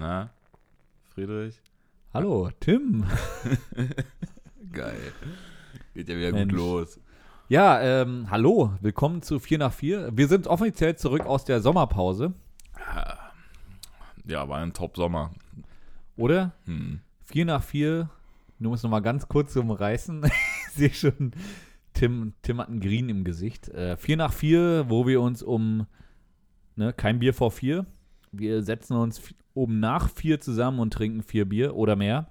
Na, Friedrich? Hallo, Tim. Geil. Geht ja wieder Mensch. gut los. Ja, ähm, hallo, willkommen zu 4 nach 4. Wir sind offiziell zurück aus der Sommerpause, Ja, war ein Top-Sommer. oder? Hm. 4 nach 4, nur muss noch mal ganz kurz umreißen. ich sehe schon, Tim, Tim hat einen Green im Gesicht. Äh, 4 nach 4, wo wir uns um, ne, kein Bier vor 4. Wir setzen uns um nach 4 zusammen und trinken 4 Bier oder mehr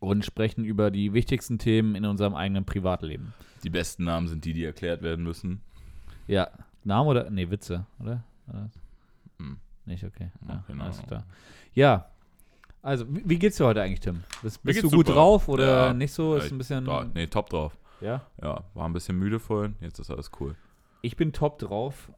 und sprechen über die wichtigsten Themen in unserem eigenen Privatleben. Die besten Namen sind die, die erklärt werden müssen. Ja, Name oder? Nee, Witze, oder? Das? Hm. Nicht, okay. Ja, Genau. alles klar. Ja, also, wie, geht's dir heute eigentlich, Tim? Bist, bist du gut super. drauf oder Ja. nicht so? Ist ein bisschen. Da, nee, top drauf. Ja. Ja, war ein bisschen müde vorhin. Jetzt ist alles cool. Ich bin top drauf,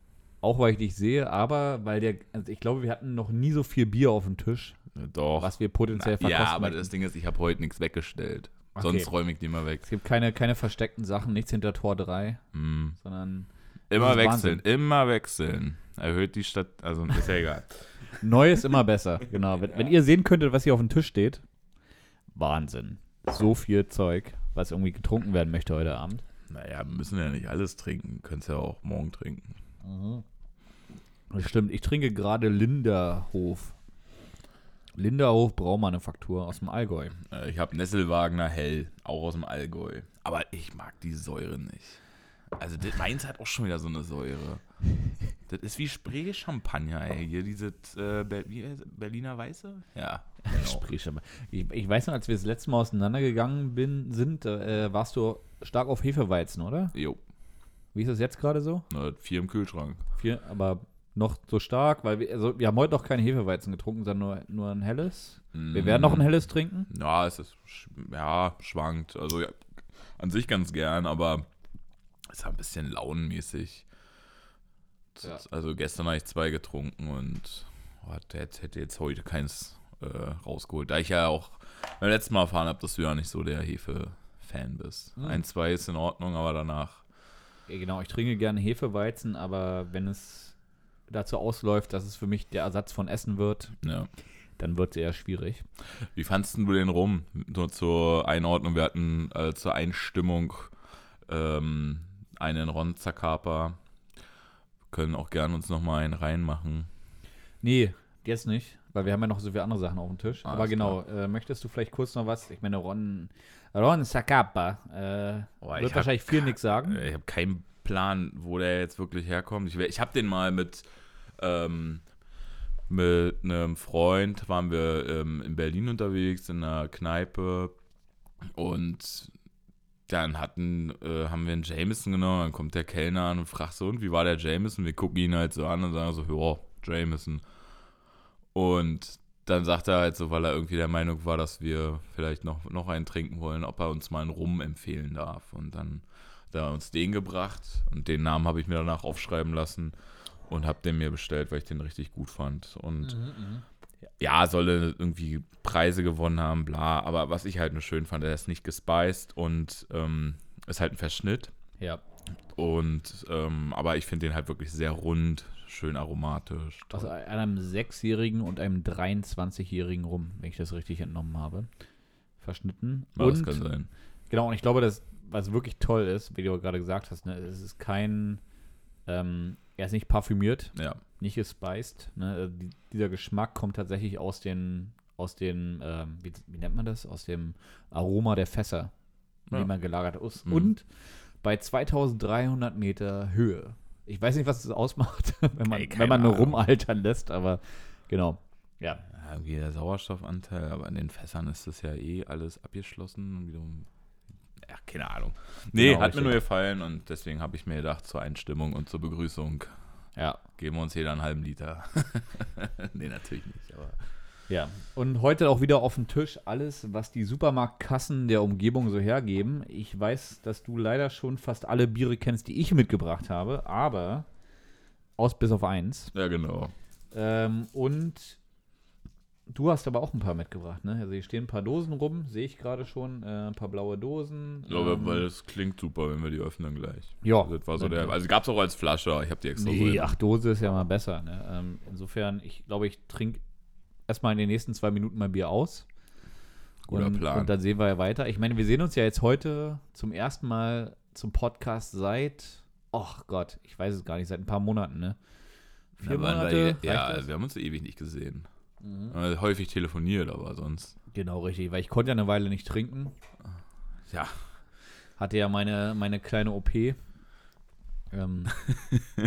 auch weil ich dich sehe, aber weil der, also ich glaube, wir hatten noch nie so viel Bier auf dem Tisch, Ja, Doch. was wir potenziell verkosten. ja, aber das Ding ist, ich habe heute nichts weggestellt. Okay. Sonst räume ich die mal weg. es gibt keine, keine versteckten Sachen, nichts hinter Tor 3, Hm. sondern Immer wechseln, immer wechseln. Erhöht die Stadt, also ist ja egal. neu ist immer besser. Genau. Wenn, wenn ihr sehen könntet, was hier auf dem Tisch steht, Wahnsinn. So viel Zeug, was irgendwie getrunken werden möchte heute Abend. Naja, wir müssen ja nicht alles trinken. Können es ja auch morgen trinken. Das stimmt. Ich trinke gerade Linderhof. Linderhof Braumanufaktur aus dem Allgäu. Äh, Ich habe Nesselwagner Hell, auch aus dem Allgäu. Aber ich mag die Säure nicht. Also das, meins hat auch schon wieder so eine Säure. Das ist wie Spree-Champagner, ey. Hier diese äh? Berliner Weiße? Ja, genau. Ich, ich weiß noch, als wir das letzte Mal auseinandergegangen bin, sind, äh, warst du stark auf Hefeweizen, oder? Jo, Wie ist das jetzt gerade so? ne, vier im Kühlschrank. Vier, aber noch so stark, weil wir, also wir haben heute noch kein Hefeweizen getrunken, sondern nur, nur ein helles. Wir werden noch ein helles trinken. Ja, es ist, ja, schwankt. Also ja, an sich ganz gern, aber es ist ein bisschen launenmäßig. Ja. Also gestern habe ich zwei getrunken und oh, der hätte jetzt heute keins äh, rausgeholt. Da ich ja auch beim letzten Mal erfahren habe, dass du ja nicht so der Hefe-Fan bist. Mhm. Ein, zwei ist in Ordnung, aber danach. Ja, genau, ich trinke gerne Hefeweizen, aber wenn es dazu ausläuft, dass es für mich der Ersatz von Essen wird, Ja. dann wird es eher schwierig. Wie fandst du den rum? Nur zur Einordnung, wir hatten äh, zur Einstimmung ähm, einen Ron Zacapa. Können auch gerne uns nochmal einen reinmachen. Nee, jetzt nicht, weil wir haben ja noch so viele andere Sachen auf dem Tisch. Alles Aber genau, äh, möchtest du vielleicht kurz noch was? Ich meine, Ron, Ron Zacapa äh, ich wird wahrscheinlich viel nichts sagen. Ich habe keinen Plan, wo der jetzt wirklich herkommt. Ich, ich habe den mal mit, ähm, mit einem Freund, waren wir ähm, in Berlin unterwegs, in einer Kneipe. Und dann hatten, äh, haben wir einen Jameson genommen. Dann kommt der Kellner an und fragt so, und wie war der Jameson? Wir gucken ihn halt so an und sagen so, ja, Jameson. Und dann sagt er halt so, weil er irgendwie der Meinung war, dass wir vielleicht noch, noch einen trinken wollen, ob er uns mal einen Rum empfehlen darf. Und dann hat er uns den gebracht und den Namen habe ich mir danach aufschreiben lassen und habe den mir bestellt, weil ich den richtig gut fand. Und ja, solle irgendwie Preise gewonnen haben, bla. Aber was ich halt nur schön fand, er ist nicht gespeist und ähm, ist halt ein Verschnitt. Ja. Und ähm, aber ich finde den halt wirklich sehr rund, schön aromatisch. Toll. einem Sechsjährigen und einem 23-Jährigen rum, wenn ich das richtig entnommen habe. Verschnitten. Ja, das und kann sein. Genau, und ich glaube, das, was wirklich toll ist, wie du gerade gesagt hast, ne, es ist kein, ähm, er ist nicht parfümiert, Ja. nicht gespiced. Ne, also die, dieser Geschmack kommt tatsächlich aus den, aus den, ähm, wie, wie nennt man das? Aus dem Aroma der Fässer, Ja. die man gelagert ist. Mhm. Und bei 2300 Meter Höhe. Ich weiß nicht, was das ausmacht, wenn man, Ey, wenn man nur rumaltern lässt, aber genau. Ja. Ja, irgendwie der Sauerstoffanteil, aber in den Fässern ist das ja eh alles abgeschlossen und wiederum. Ja, keine Ahnung. Nee, Genau, hat mir nur gefallen und deswegen habe ich mir gedacht, zur Einstimmung und zur Begrüßung Ja. geben wir uns jeder einen halben Liter. nee, natürlich nicht, aber. Ja, und heute auch wieder auf dem Tisch alles, was die Supermarktkassen der Umgebung so hergeben. Ich weiß, dass du leider schon fast alle Biere kennst, die ich mitgebracht habe, aber aus bis auf eins. Ja, genau. Ähm, und du hast aber auch ein paar mitgebracht, ne? Also hier stehen ein paar Dosen rum, sehe ich gerade schon, äh, ein paar blaue Dosen. Ich glaube, ähm, weil es klingt super, wenn wir die öffnen gleich. ja, Also, das war so der, also gab es auch als Flasche, ich habe die extra so. Nee, in- ach, Dose ist ja mal besser. Ne? Ähm, insofern, ich glaube, ich trinke erstmal in den nächsten zwei Minuten mein Bier aus. Guter und, Plan. Und dann sehen wir ja weiter. Ich meine, wir sehen uns ja jetzt heute zum ersten Mal zum Podcast seit, ach Gott, ich weiß es gar nicht, seit ein paar Monaten, ne? Vier Ja, waren Monate? wir, ja, wir haben uns ewig nicht gesehen. Mhm. Äh, Häufig telefoniert, aber sonst. Genau, richtig, weil ich konnte ja eine Weile nicht trinken. Ja, Hatte ja meine, meine kleine OP. Ähm,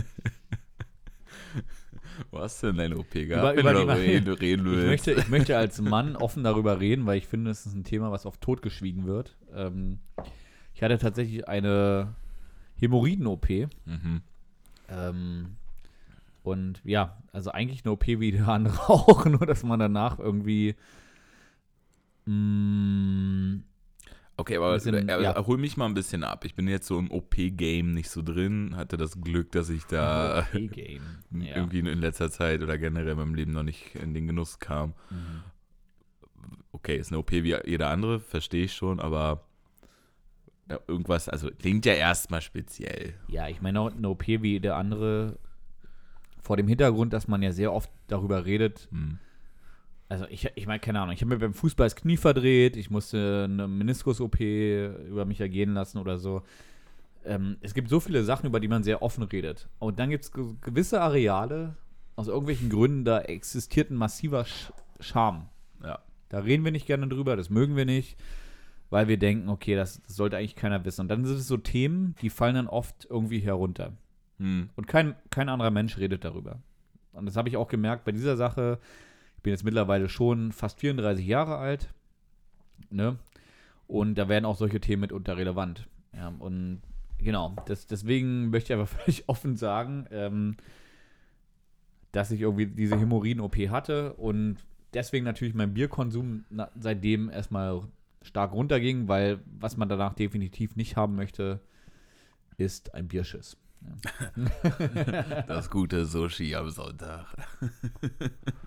wo hast du denn deine OP gehabt? Über- über die- reden, reden ich, möchte, ich möchte als Mann offen darüber reden, weil ich finde, es ist ein Thema, was oft totgeschwiegen wird. Ähm, ich hatte tatsächlich eine Hämorrhoiden-OP. Mhm. Ähm, und ja, also eigentlich eine OP wie die andere auch, nur dass man danach irgendwie. mm, Okay, aber, Bisschen, aber ja. hol mich mal ein bisschen ab. Ich bin jetzt so im OP-Game nicht so drin. Hatte das Glück, dass ich da OP-Game. Ja. irgendwie in letzter Zeit oder generell in meinem Leben noch nicht in den Genuss kam. Mhm. Okay, ist eine OP wie jeder andere, verstehe ich schon, aber irgendwas, also klingt ja erstmal speziell. Ja, ich meine auch eine OP wie der andere, vor dem Hintergrund, dass man ja sehr oft darüber redet. Hm. Also ich, ich meine, keine Ahnung, ich habe mir beim Fußball das Knie verdreht, ich musste eine Meniskus-OP über mich ergehen lassen oder so. Ähm, es gibt so viele Sachen, über die man sehr offen redet. Und dann gibt es gewisse Areale, aus irgendwelchen Gründen, da existiert ein massiver Sch Charme. Ja. Da reden wir nicht gerne drüber, das mögen wir nicht, weil wir denken, okay, das, das sollte eigentlich keiner wissen. Und dann sind es so Themen, die fallen dann oft irgendwie herunter. Hm. Und kein, kein anderer Mensch redet darüber. Und das habe ich auch gemerkt bei dieser Sache. Ich bin jetzt mittlerweile schon fast 34 Jahre alt. Ne? Und da werden auch solche Themen mitunter relevant. Ja, und genau, das, deswegen möchte ich aber völlig offen sagen, ähm, dass ich irgendwie diese Hämorrhoiden-OP hatte und deswegen natürlich mein Bierkonsum seitdem erstmal stark runterging, weil was man danach definitiv nicht haben möchte, ist ein Bierschiss. Das gute Sushi am Sonntag.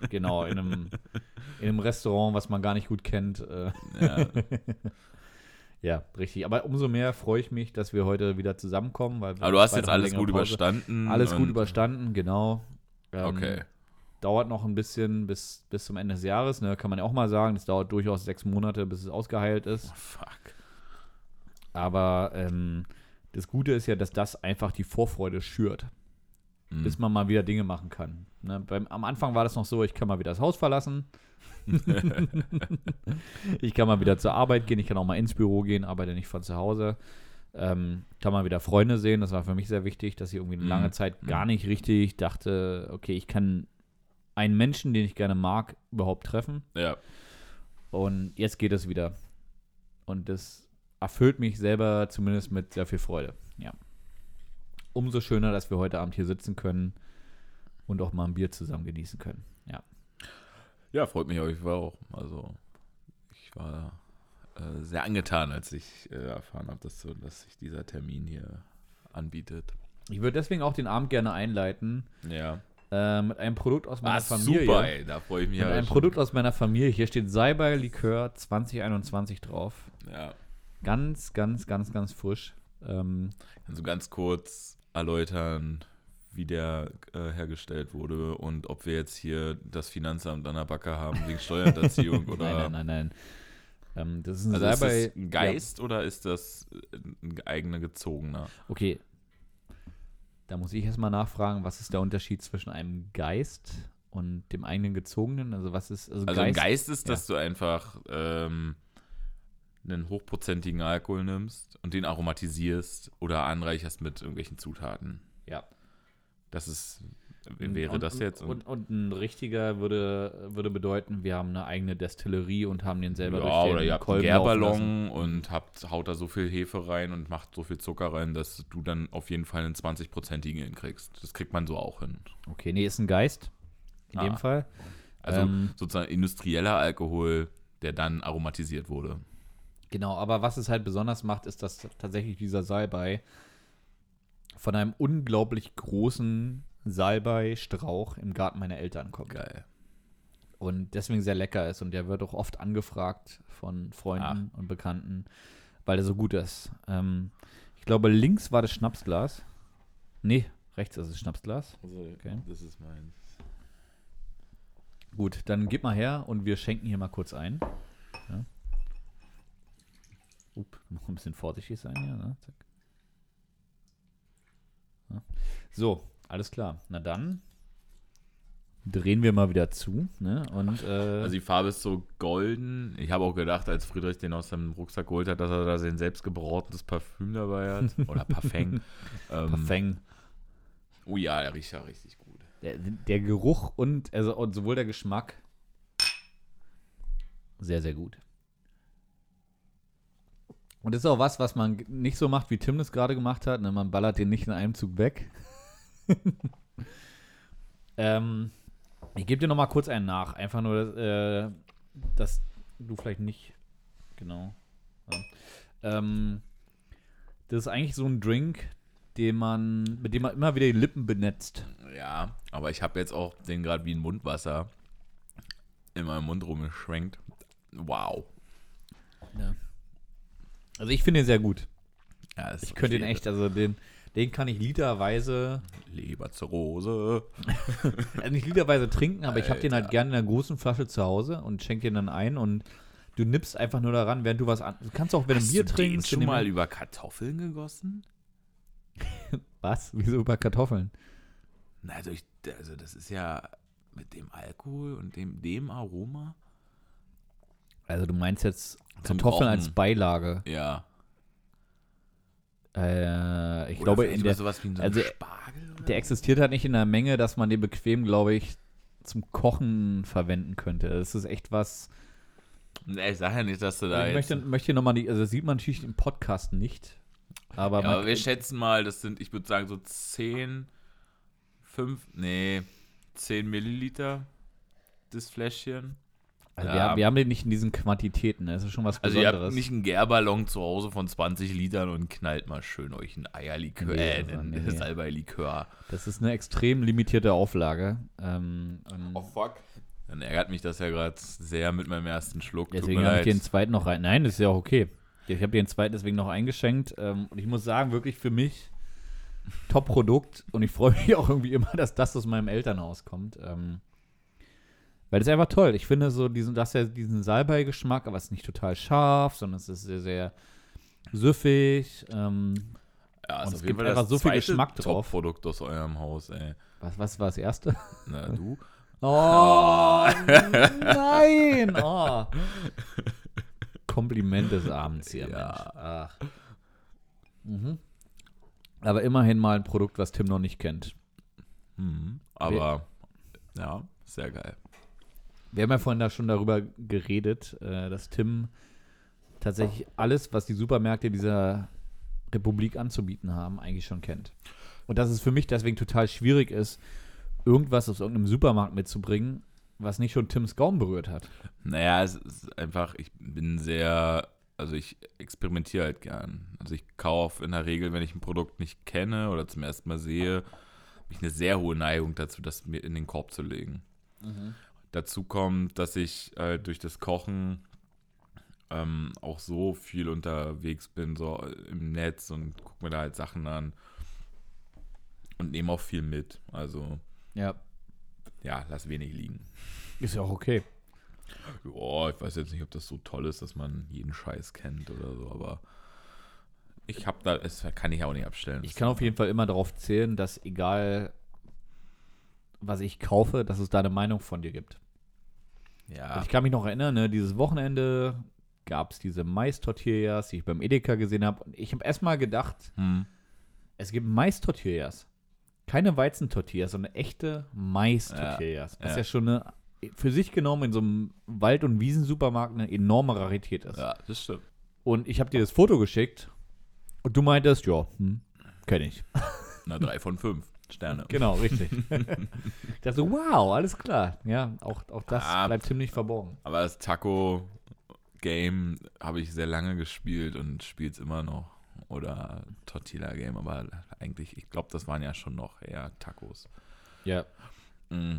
Genau, in einem, in einem Restaurant, was man gar nicht gut kennt. Äh, Ja. ja, richtig. Aber umso mehr freue ich mich, dass wir heute wieder zusammenkommen. Weil Aber du hast jetzt alles gut Pause- überstanden. Alles gut und- überstanden, genau. Ähm, Okay. Dauert noch ein bisschen bis, bis zum Ende des Jahres, ne? kann man ja auch mal sagen. Das dauert durchaus sechs Monate, bis es ausgeheilt ist. Oh, fuck. Aber ähm, das Gute ist ja, dass das einfach die Vorfreude schürt. Hm. bis man mal wieder Dinge machen kann. Ne, beim, am Anfang war das noch so, ich kann mal wieder das Haus verlassen. ich kann mal wieder zur Arbeit gehen, ich kann auch mal ins Büro gehen, arbeite nicht von zu Hause. Ähm, kann mal wieder Freunde sehen, das war für mich sehr wichtig, dass ich irgendwie eine Mhm. lange Zeit gar nicht richtig dachte, okay, ich kann einen Menschen, den ich gerne mag, überhaupt treffen. Ja. Und jetzt geht es wieder. Und das erfüllt mich selber zumindest mit sehr viel Freude. Ja. Umso schöner, dass wir heute Abend hier sitzen können und auch mal ein Bier zusammen genießen können. Ja. Ja, freut mich auf jeden Fall auch. Also, ich war äh, sehr angetan, als ich äh, erfahren habe, dass, so, dass sich dieser Termin hier anbietet. Ich würde deswegen auch den Abend gerne einleiten Ja. äh, mit einem Produkt aus meiner Ah, Familie. super, ey. Da freue ich mich Mit einem schon. Produkt aus meiner Familie. Hier steht Salbei Likör 2021 drauf. Ja. Ganz, ganz, ganz, ganz frisch. Ähm, Kannst du ganz kurz erläutern, wie der äh, hergestellt wurde und ob wir jetzt hier das Finanzamt an der Backe haben wegen Steuerhinterziehung oder. Nein, nein, nein, nein. Ähm, das ist ein Also ist das ein Geist oder ist das ein eigener gezogener? Ja, okay. Da muss ich erstmal nachfragen, was ist der Unterschied zwischen einem Geist und dem eigenen gezogenen? Also was ist also, Also ein Geist? Geist ist, dass du einfach ähm, einen hochprozentigen Alkohol nimmst und den aromatisierst oder anreicherst mit irgendwelchen Zutaten. Ja. Das ist, wäre und, das jetzt? Und, und ein richtiger würde, würde bedeuten, wir haben eine eigene Destillerie und haben den selber ja, durch den oder ihr habt einen. Gärballon und habt, haut da so viel Hefe rein und macht so viel Zucker rein, dass du dann auf jeden Fall einen 20-prozentigen hinkriegst. Das kriegt man so auch hin. Okay, nee, ist ein Geist. In Ah. dem Fall. Also Ähm. sozusagen industrieller Alkohol, der dann aromatisiert wurde. Genau, aber was es halt besonders macht, ist, dass tatsächlich dieser Salbei von einem unglaublich großen Salbei-Strauch im Garten meiner Eltern kommt. Geil. Und deswegen sehr lecker ist. Und der wird auch oft angefragt von Freunden und Bekannten, weil er so gut ist. Ähm, ich glaube, links war das Schnapsglas. Nee, rechts ist das Schnapsglas. Also, Okay. das ist mein. Gut, dann gib mal her und wir schenken hier mal kurz ein. Ja. Up, noch ein bisschen vorsichtig sein hier. Ne? Ja. So, alles klar. Na dann drehen wir mal wieder zu. Ne? Und, äh, Also die Farbe ist so golden. Ich habe auch gedacht, als Friedrich den aus seinem Rucksack geholt hat, dass er da sein selbstgebrautes Parfüm dabei hat. Oder Parfum. ähm, Parfum. Oh ja, der riecht ja richtig gut. Der, der Geruch und, also, und sowohl der Geschmack sehr, sehr gut. Und das ist auch was, was man nicht so macht, wie Tim das gerade gemacht hat. Ne? Man ballert den nicht in einem Zug weg. ähm, ich gebe dir noch mal kurz einen nach. Einfach nur, äh, dass du vielleicht nicht. Genau. Ja. Ähm, das ist eigentlich so ein Drink, den man, mit dem man immer wieder die Lippen benetzt. Ja, aber ich habe jetzt auch den gerade wie ein Mundwasser in meinem Mund rumgeschwenkt. Wow. Ja. Also ich finde ihn sehr gut. Ja, Ich könnte ihn echt, also den, den kann ich literweise, Leberzirrhose. also nicht literweise trinken, aber ich habe den halt gerne in einer großen Flasche zu Hause und schenke den dann ein und du nippst einfach nur daran, während du was an. Du kannst auch, wenn du Hast Bier du trinkst, den schon in dem- mal über Kartoffeln gegossen? Was? Wieso über Kartoffeln? Na, also, ich, also das ist ja mit dem Alkohol und dem, dem Aroma. Also du meinst jetzt Kartoffeln als Beilage. Ja. Äh, ich Oder glaube, in der, sowas wie in so also, Spargel der existiert halt nicht in der Menge, dass man den bequem, glaube ich, zum Kochen verwenden könnte. Das ist echt was. Nee, ich sag ja nicht, dass du da ich möchte, möchte nochmal die, also das sieht man natürlich im Podcast nicht. Aber, ja, aber wir schätzen mal, das sind, ich würde sagen, so 10, 5, nee, 10 Milliliter, das Fläschchen. Also ja. wir, haben- wir haben den nicht in diesen Quantitäten. Das ist schon was Also ihr Besonderes. habt nicht einen Gärballon zu Hause von 20 Litern und knallt mal schön euch ein Eierlikör, Nee, äh, also, ein nee. Salbeilikör. das ist eine extrem limitierte Auflage. Ähm, ähm, fuck. Dann ärgert mich das ja gerade sehr mit meinem ersten Schluck. Deswegen habe ich den zweiten noch rein. Nein, das ist ja auch okay. Ich habe den zweiten deswegen noch eingeschenkt. Ähm, und ich muss sagen, wirklich für mich Top-Produkt. Und ich freue mich auch irgendwie immer, dass das aus meinem Elternhaus kommt. Ähm, weil das ist einfach toll. Ich finde so, diesen, das ja diesen Salbei-Geschmack, aber es ist nicht total scharf, sondern es ist sehr, sehr süffig. Ähm, ja, ist es gibt einfach so viel Geschmack drauf. Top-Produkt aus eurem Haus, ey. was, was war das erste? Na, du? Oh, nein! Oh. Kompliment des Abends hier, Ja. Mensch. Ach. Mhm. Aber immerhin mal ein Produkt, was Tim noch nicht kennt. Mhm. Aber, ja, sehr geil. Wir haben ja vorhin da schon darüber geredet, äh, dass Tim tatsächlich alles, was die Supermärkte dieser Republik anzubieten haben, eigentlich schon kennt. Und dass es für mich deswegen total schwierig ist, irgendwas aus irgendeinem Supermarkt mitzubringen, was nicht schon Tims Gaumen berührt hat. Naja, es ist einfach, ich bin sehr, also ich experimentiere halt gern. Also ich kaufe in der Regel, wenn ich ein Produkt nicht kenne oder zum ersten Mal sehe, habe ich eine sehr hohe Neigung dazu, das mir in den Korb zu legen. Dazu kommt, dass ich äh, durch das Kochen ähm, auch so viel unterwegs bin, so im Netz und gucke mir da halt Sachen an und nehme auch viel mit. Also Ja, ja, lass wenig liegen. ist ja auch okay. Ja, ich weiß jetzt nicht, ob das so toll ist, dass man jeden Scheiß kennt oder so, aber ich habe da, das kann ich auch nicht abstellen. Ich kann auf jeden Fall immer darauf zählen, dass egal, was ich kaufe, dass es da eine Meinung von dir gibt. ja, Also ich kann mich noch erinnern, ne, dieses Wochenende gab es diese Mais-Tortillas, die ich beim Edeka gesehen habe. Und ich habe erstmal gedacht, hm, es gibt Mais-Tortillas. Keine Weizentortillas, sondern echte Mais-Tortillas. was ja. ja schon eine, für sich genommen in so einem Wald- und Wiesensupermarkt eine enorme Rarität ist. ja, das stimmt. Und ich habe dir das Foto geschickt und du meintest, ja, hm, kenne ich. Na, drei von fünf Sterne. Genau, richtig. ich dachte so, wow, alles klar. Ja, auch, auch das Ah. bleibt ziemlich verborgen. Aber das Taco-Game habe ich sehr lange gespielt und spiele es immer noch. Oder Tortilla-Game, aber eigentlich, ich glaube, das waren ja schon noch eher Tacos. Ja. Mm.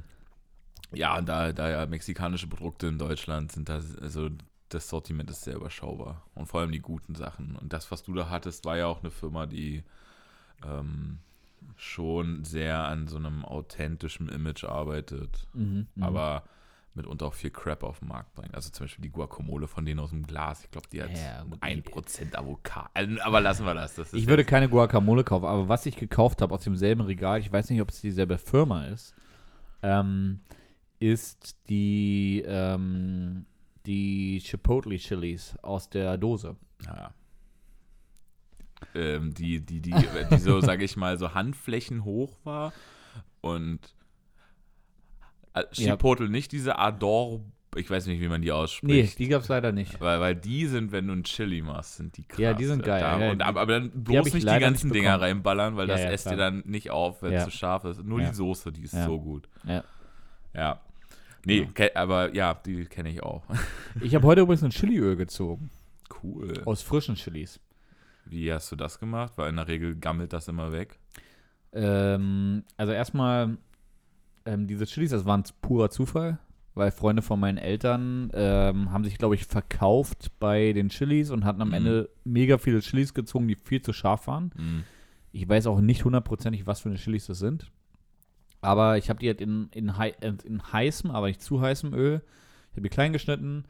Ja, und da, da ja mexikanische Produkte in Deutschland sind, das, also das Sortiment ist sehr überschaubar. Und vor allem die guten Sachen. Und das, was du da hattest, war ja auch eine Firma, die ähm, schon sehr an so einem authentischen Image arbeitet. Mhm, mhm. Aber mitunter auch viel Crap auf den Markt bringen. Also zum Beispiel die Guacamole von denen aus dem Glas. Ich glaube, die hat Ja, gut, 1% Avocado. Also, Aber lassen wir das. das Ich würde keine Guacamole kaufen, aber was ich gekauft habe aus demselben Regal, ich weiß nicht, ob es dieselbe Firma ist, ähm, ist die, ähm, die Chipotle Chilis aus der Dose. Ja. Ähm, die, die, die, die so, sage ich mal, so Handflächen hoch war und äh, Ja. Nicht diese Ador, ich weiß nicht, wie man die Nee, ausspricht. die gab es leider nicht. weil, weil die sind, wenn du ein Chili machst, sind die krass. Ja, die sind geil, Da, ja, und, die- aber, aber dann bloß ich nicht die ganzen nicht Dinger reinballern, weil Ja, das ja, esst klar. dann nicht auf, wenn es zu scharf ist. Nur die Soße, die ist so gut. Ja. Ja. Nee, aber ja, die kenne ich auch. Ich habe heute übrigens ein Chiliöl gezogen. Cool. Aus frischen Chilis. Wie hast du das gemacht? Weil in der Regel gammelt das immer weg. Ähm, also erstmal, ähm, diese Chilis, das war ein purer Zufall, weil Freunde von meinen Eltern ähm, haben sich, glaube ich, verkauft bei den Chilis und hatten am Mhm. Ende mega viele Chilis gezogen, die viel zu scharf waren. Mhm. Ich weiß auch nicht hundertprozentig, was für eine Chilis das sind. Aber ich habe die halt in, in, hei- äh, in heißem, aber nicht zu heißem Öl. Ich habe die klein geschnitten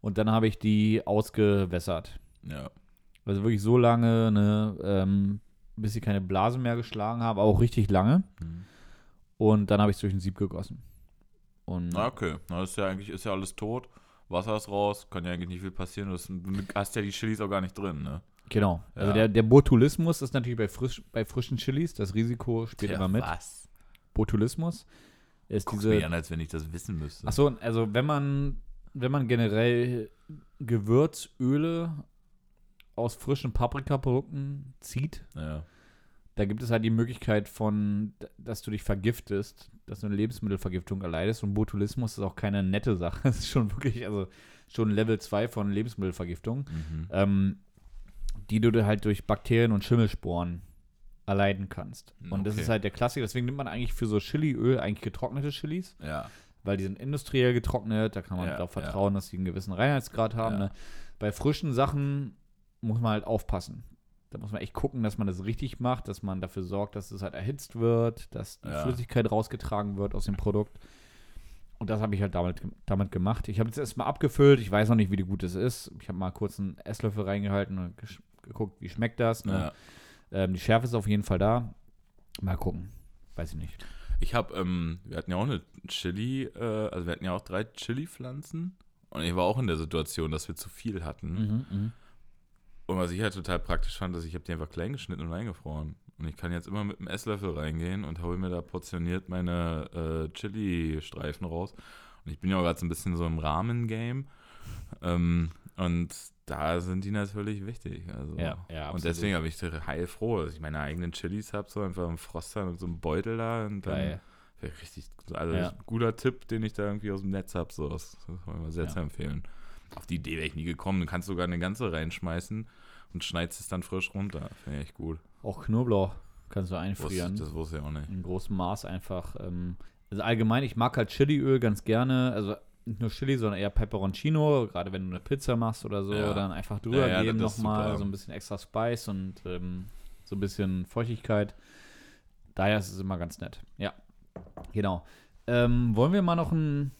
und dann habe ich die ausgewässert. Ja. Also wirklich so lange, ne, ähm, bis sie keine Blase mehr geschlagen haben, auch richtig lange. Mhm. Und dann habe ich es durch ein Sieb gegossen. Und Na, okay. Na, ist ja eigentlich ist ja alles tot. Wasser ist raus, kann ja eigentlich nicht viel passieren. Du hast ja die Chilis auch gar nicht drin, ne? genau. Also Ja. der, der Botulismus ist natürlich bei, frisch, bei frischen Chilis. Das Risiko spielt immer mit. Was? Botulismus ist Guckst diese. mich an, als wenn ich das wissen müsste. Achso, also wenn man, wenn man generell Gewürzöle aus frischen Paprikaprodukten zieht, Ja. da gibt es halt die Möglichkeit von, dass du dich vergiftest, dass du eine Lebensmittelvergiftung erleidest. Und Botulismus ist auch keine nette Sache. Es ist schon wirklich, also schon Level 2 von Lebensmittelvergiftung, Mhm. ähm, die du halt durch Bakterien und Schimmelsporen erleiden kannst. Und das Okay. ist halt der Klassiker. Deswegen nimmt man eigentlich für so Chiliöl eigentlich getrocknete Chilis Ja. weil die sind industriell getrocknet, da kann man Ja, darauf ja. vertrauen, dass sie einen gewissen Reinheitsgrad haben. Ja. Ne? Bei frischen Sachen muss man halt aufpassen. Da muss man echt gucken, dass man das richtig macht, dass man dafür sorgt, dass es halt erhitzt wird, dass die Ja. Flüssigkeit rausgetragen wird aus dem Produkt. Und das habe ich halt damit, damit gemacht. Ich habe jetzt erstmal abgefüllt. Ich weiß noch nicht, wie gut es ist. Ich habe mal kurz einen Esslöffel reingehalten und geguckt, wie schmeckt das. Ne? ja. Ähm, die Schärfe ist auf jeden Fall da. Mal gucken. Weiß ich nicht. Ich habe, ähm, wir hatten ja auch eine Chili, äh, also wir hatten ja auch drei Chili-Pflanzen. Und ich war auch in der Situation, dass wir zu viel hatten. Mhm, mhm. Und was ich halt total praktisch fand, dass ich habe die einfach klein geschnitten und eingefroren. Und ich kann jetzt immer mit einem Esslöffel reingehen und hole mir da portioniert meine äh, Chili-Streifen raus. Und ich bin ja auch gerade so ein bisschen so im Rahmen-Game. Ähm, und da sind die natürlich wichtig. Also. Ja, ja, Und deswegen habe ich heilfroh, dass ich meine eigenen Chilis habe, so einfach im Froster mit so einem Beutel da. Und dann Geil. Wäre richtig, also Ja. ein guter Tipp, den ich da irgendwie aus dem Netz habe. So, das, das war immer sehr Ja. zu empfehlen. Auf die Idee wäre ich nie gekommen. Du kannst sogar eine ganze reinschmeißen und schneidest es dann frisch runter. Finde ich echt gut. Auch Knoblauch kannst du Wusste, einfrieren. das wusste ich auch nicht. in großem Maß einfach. Ähm, also allgemein, ich mag halt Chiliöl ganz gerne. Also nicht nur Chili, sondern eher Peperoncino. Gerade wenn du eine Pizza machst oder so, Ja. dann einfach drüber Ja, ja, geben nochmal. So ein bisschen extra Spice und ähm, so ein bisschen Feuchtigkeit. Daher ist es immer ganz nett. Ja, genau. Ähm, wollen wir mal noch ein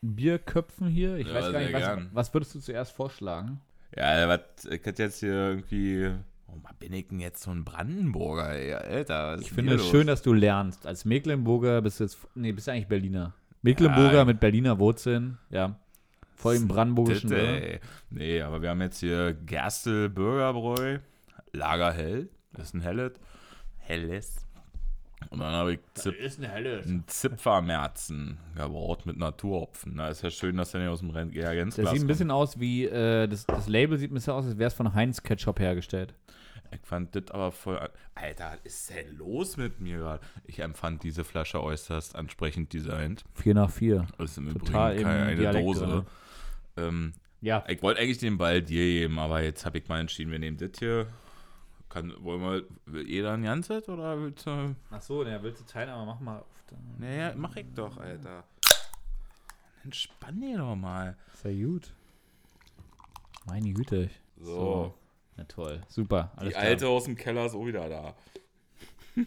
Bier köpfen hier? Ich weiß gar nicht, was, was würdest du zuerst vorschlagen? Ja, was, ich hätte jetzt hier irgendwie. Warum bin ich denn jetzt so ein Brandenburger, ey, Alter? Ich finde es schön, dass du lernst. Als Mecklenburger bist du jetzt, nee, bist du eigentlich Berliner. Mecklenburger Ja. mit Berliner Wurzeln, ja. Voll im brandenburgischen. Das, ey. Nee, aber wir haben jetzt hier Gerstel Bürgerbräu, Lagerhell. Das ist ein Helles. Helles. Und dann habe ich Zip, ist eine Helle. ein Zipfermerzen gebraut mit Naturhopfen. Da ist ja schön, dass der nicht aus dem Reagenzglas Das sieht ein kommt. bisschen aus wie, äh, das, das Label sieht ein bisschen aus, als wäre es von Heinz Ketchup hergestellt. Ich fand das aber voll. Alter, was ist denn los mit mir gerade? Ich empfand diese Flasche äußerst ansprechend designt. 4 nach 4. Das ist im Total Übrigen keine Dialekt Dose. Ähm, Ja. ich wollte eigentlich den Ball dir geben, aber jetzt habe ich mal entschieden, wir nehmen das hier. Kann, wollen wir, will jeder ein Ganzes oder willst du. Achso, der willst du teilen, aber mach mal. Naja, mach ich doch, Alter. Entspann dir doch mal. Sehr gut. Meine Güte. So. Na toll. Super. Alles Die klar. alte aus dem Keller ist auch wieder da.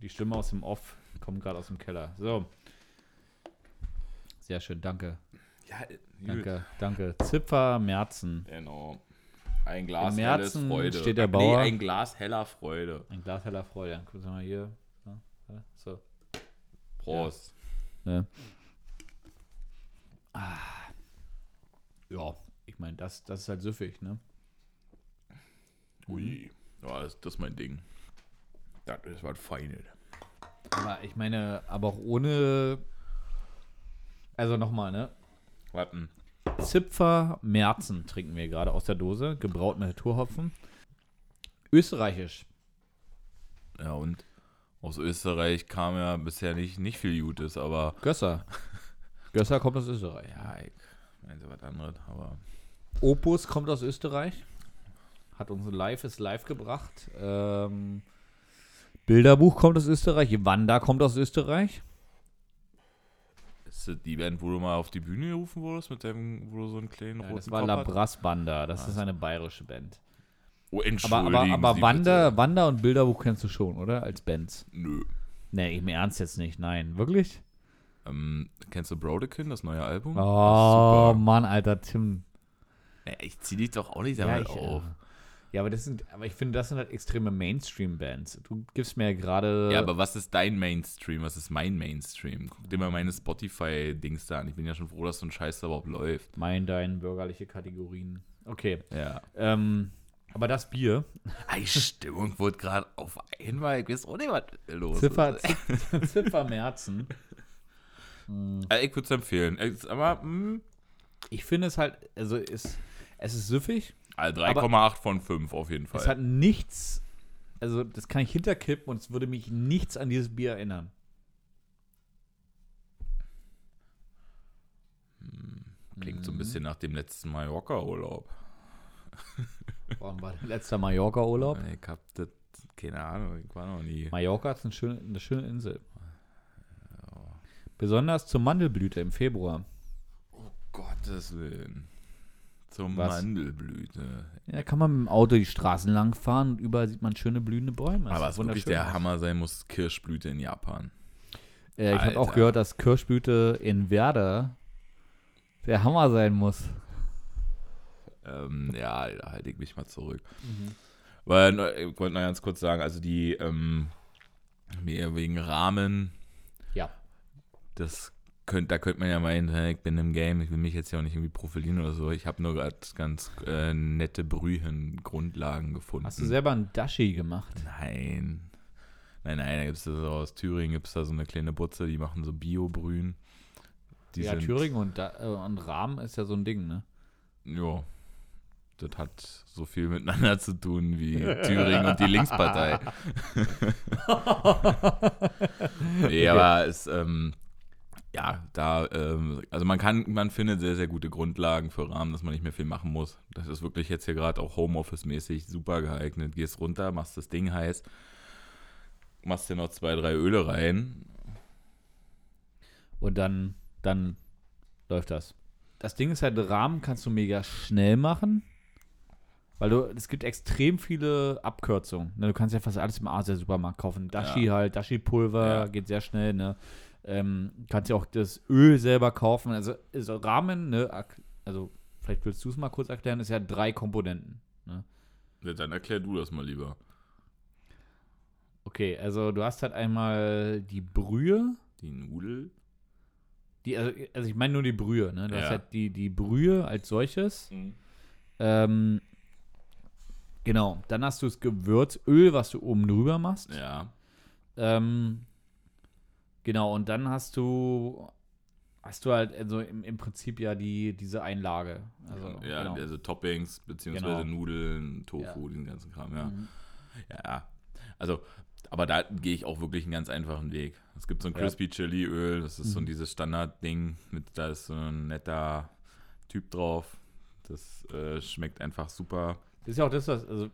Die Stimme aus dem Off kommt gerade aus dem Keller. So. sehr schön, danke. Ja, gut. Danke, danke. Zipfer Merzen. Genau. Ein Glas Im helles Märzen Freude. steht der Nee, Bauer. ein Glas heller Freude. Ein Glas heller Freude. Dann gucken wir mal hier. Ja, ja, So. Prost. Ne? Ah. Ja, ich meine, das, das ist halt süffig, ne? Ui. Ja, das, das ist mein Ding. Das ist was Feines. Aber ich meine, aber auch ohne. Also nochmal, ne? Warten. Zipfer Merzen trinken wir gerade aus der Dose, gebraut mit Naturhopfen. Österreichisch. Ja, und aus Österreich kam ja bisher nicht, nicht viel Gutes, aber Gösser. Gösser kommt aus Österreich. ja, ich meine was anderes, aber Opus kommt aus Österreich. Hat uns Live ist live gebracht. Ähm, Bilderbuch kommt aus Österreich. Wanda kommt aus Österreich. Ist das die Band, wo du mal auf die Bühne gerufen wurdest, mit dem, wo du so einen kleinen Ja, roten das war Kopf La hattest? Brass Banda. Das Ah, ist eine bayerische Band. Oh, Aber, entschuldigen aber, aber Sie Wanda, bitte. Wanda und Bilderbuch kennst du schon, oder? Als Bands. Nö. Nee, im Ernst jetzt nicht. Nein. Wirklich? Ähm, kennst du Brodekin, das neue Album? Oh. Mann, Alter, Tim. Ja, ich zieh dich doch auch nicht Ja, damit ich, auf. äh, ja, aber das sind, aber ich finde, das sind halt extreme Mainstream-Bands. Du gibst mir ja gerade. Ja, aber was ist dein Mainstream? Was ist mein Mainstream? Guck dir mal meine Spotify-Dings da an. Ich bin ja schon froh, dass so ein Scheiß da überhaupt läuft. mein, dein, bürgerliche Kategorien. Okay. Ja. Ähm, aber das Bier, Die Stimmung wurde gerade auf einmal, ich weiß auch nicht, was los Ziffer, ist. Zip- Ziffer Merzen. Äh, Ich würde es empfehlen. Ist Aber mh, Ich finde es halt, also ist, es ist süffig. Also 3,8 von 5 auf jeden Fall. Es hat nichts, also das kann ich hinterkippen und es würde mich nichts an dieses Bier erinnern. Klingt so ein bisschen nach dem letzten Mallorca-Urlaub. Wann war der letzte Mallorca-Urlaub? Ich hab das, keine Ahnung, ich war noch nie. Mallorca ist eine schöne, eine schöne Insel. Besonders zur Mandelblüte im Februar. Gottes Willen. Zur Was? Mandelblüte. Ja, kann man mit dem Auto die Straßen lang fahren und überall sieht man schöne blühende Bäume. Das Aber was wirklich der. Hammer sein muss, Kirschblüte in Japan. Äh, ich habe auch gehört, dass Kirschblüte in Werder der Hammer sein muss. Ähm, ja, da halte ich mich mal zurück. Mhm. Weil, nur- ich wollte noch ganz kurz sagen, also die, ähm, wegen Rahmen, Ja. das könnt, da könnte man ja meinen, hey, ich bin im Game, ich will mich jetzt ja auch nicht irgendwie profilieren oder so. Ich habe nur gerade ganz äh, nette Brühen-Grundlagen gefunden. Hast du selber einen Dashi gemacht? Nein. Nein, nein, da gibt es so aus Thüringen, gibt es da so eine kleine Butze, die machen so Bio-Brühen. Ja, Thüringen und, da, äh, und Rahmen ist ja so ein Ding, ne? Ja. Das hat so viel miteinander zu tun wie Thüringen und die Linkspartei. nee, aber es, ähm, ja, da, ähm, also man kann, man findet sehr, sehr gute Grundlagen für Rahmen, dass man nicht mehr viel machen muss. Das ist wirklich jetzt hier gerade auch Homeoffice-mäßig super geeignet. Gehst runter, machst das Ding heiß, machst dir noch zwei, drei Öle rein. Und dann, dann läuft das. Das Ding ist halt, Rahmen kannst du mega schnell machen. Weil du, es gibt extrem viele Abkürzungen. Ne, du kannst ja fast alles im Asia-Supermarkt kaufen. Dashi Ja. halt, Dashi-Pulver Ja. geht sehr schnell, ne? Ähm, kannst ja auch das Öl selber kaufen. Also, also Rahmen, ne? Also, vielleicht willst du es mal kurz erklären, ist ja drei Komponenten. Ne? Ja, Dann erklär du das mal lieber. Okay, also du hast halt einmal die Brühe, Die Nudel. die, also, also ich meine nur die Brühe, ne? Du hast Ja. halt die, die Brühe als solches. Ähm, genau, dann hast du das Gewürzöl, was du oben drüber machst. Ja. Ähm, genau, und dann hast du hast du halt also im, im Prinzip ja die, diese Einlage. Also, ja, genau. also Toppings, beziehungsweise Genau. Nudeln, Tofu, Ja. diesen ganzen Kram, ja. Mhm. Ja, also, aber da gehe ich auch wirklich einen ganz einfachen Weg. Es gibt so ein Ja. Crispy Chili Öl, das ist so Mhm. dieses Standardding, mit, da ist so ein netter Typ drauf. Das äh, schmeckt einfach super. Das ist ja auch das, was, also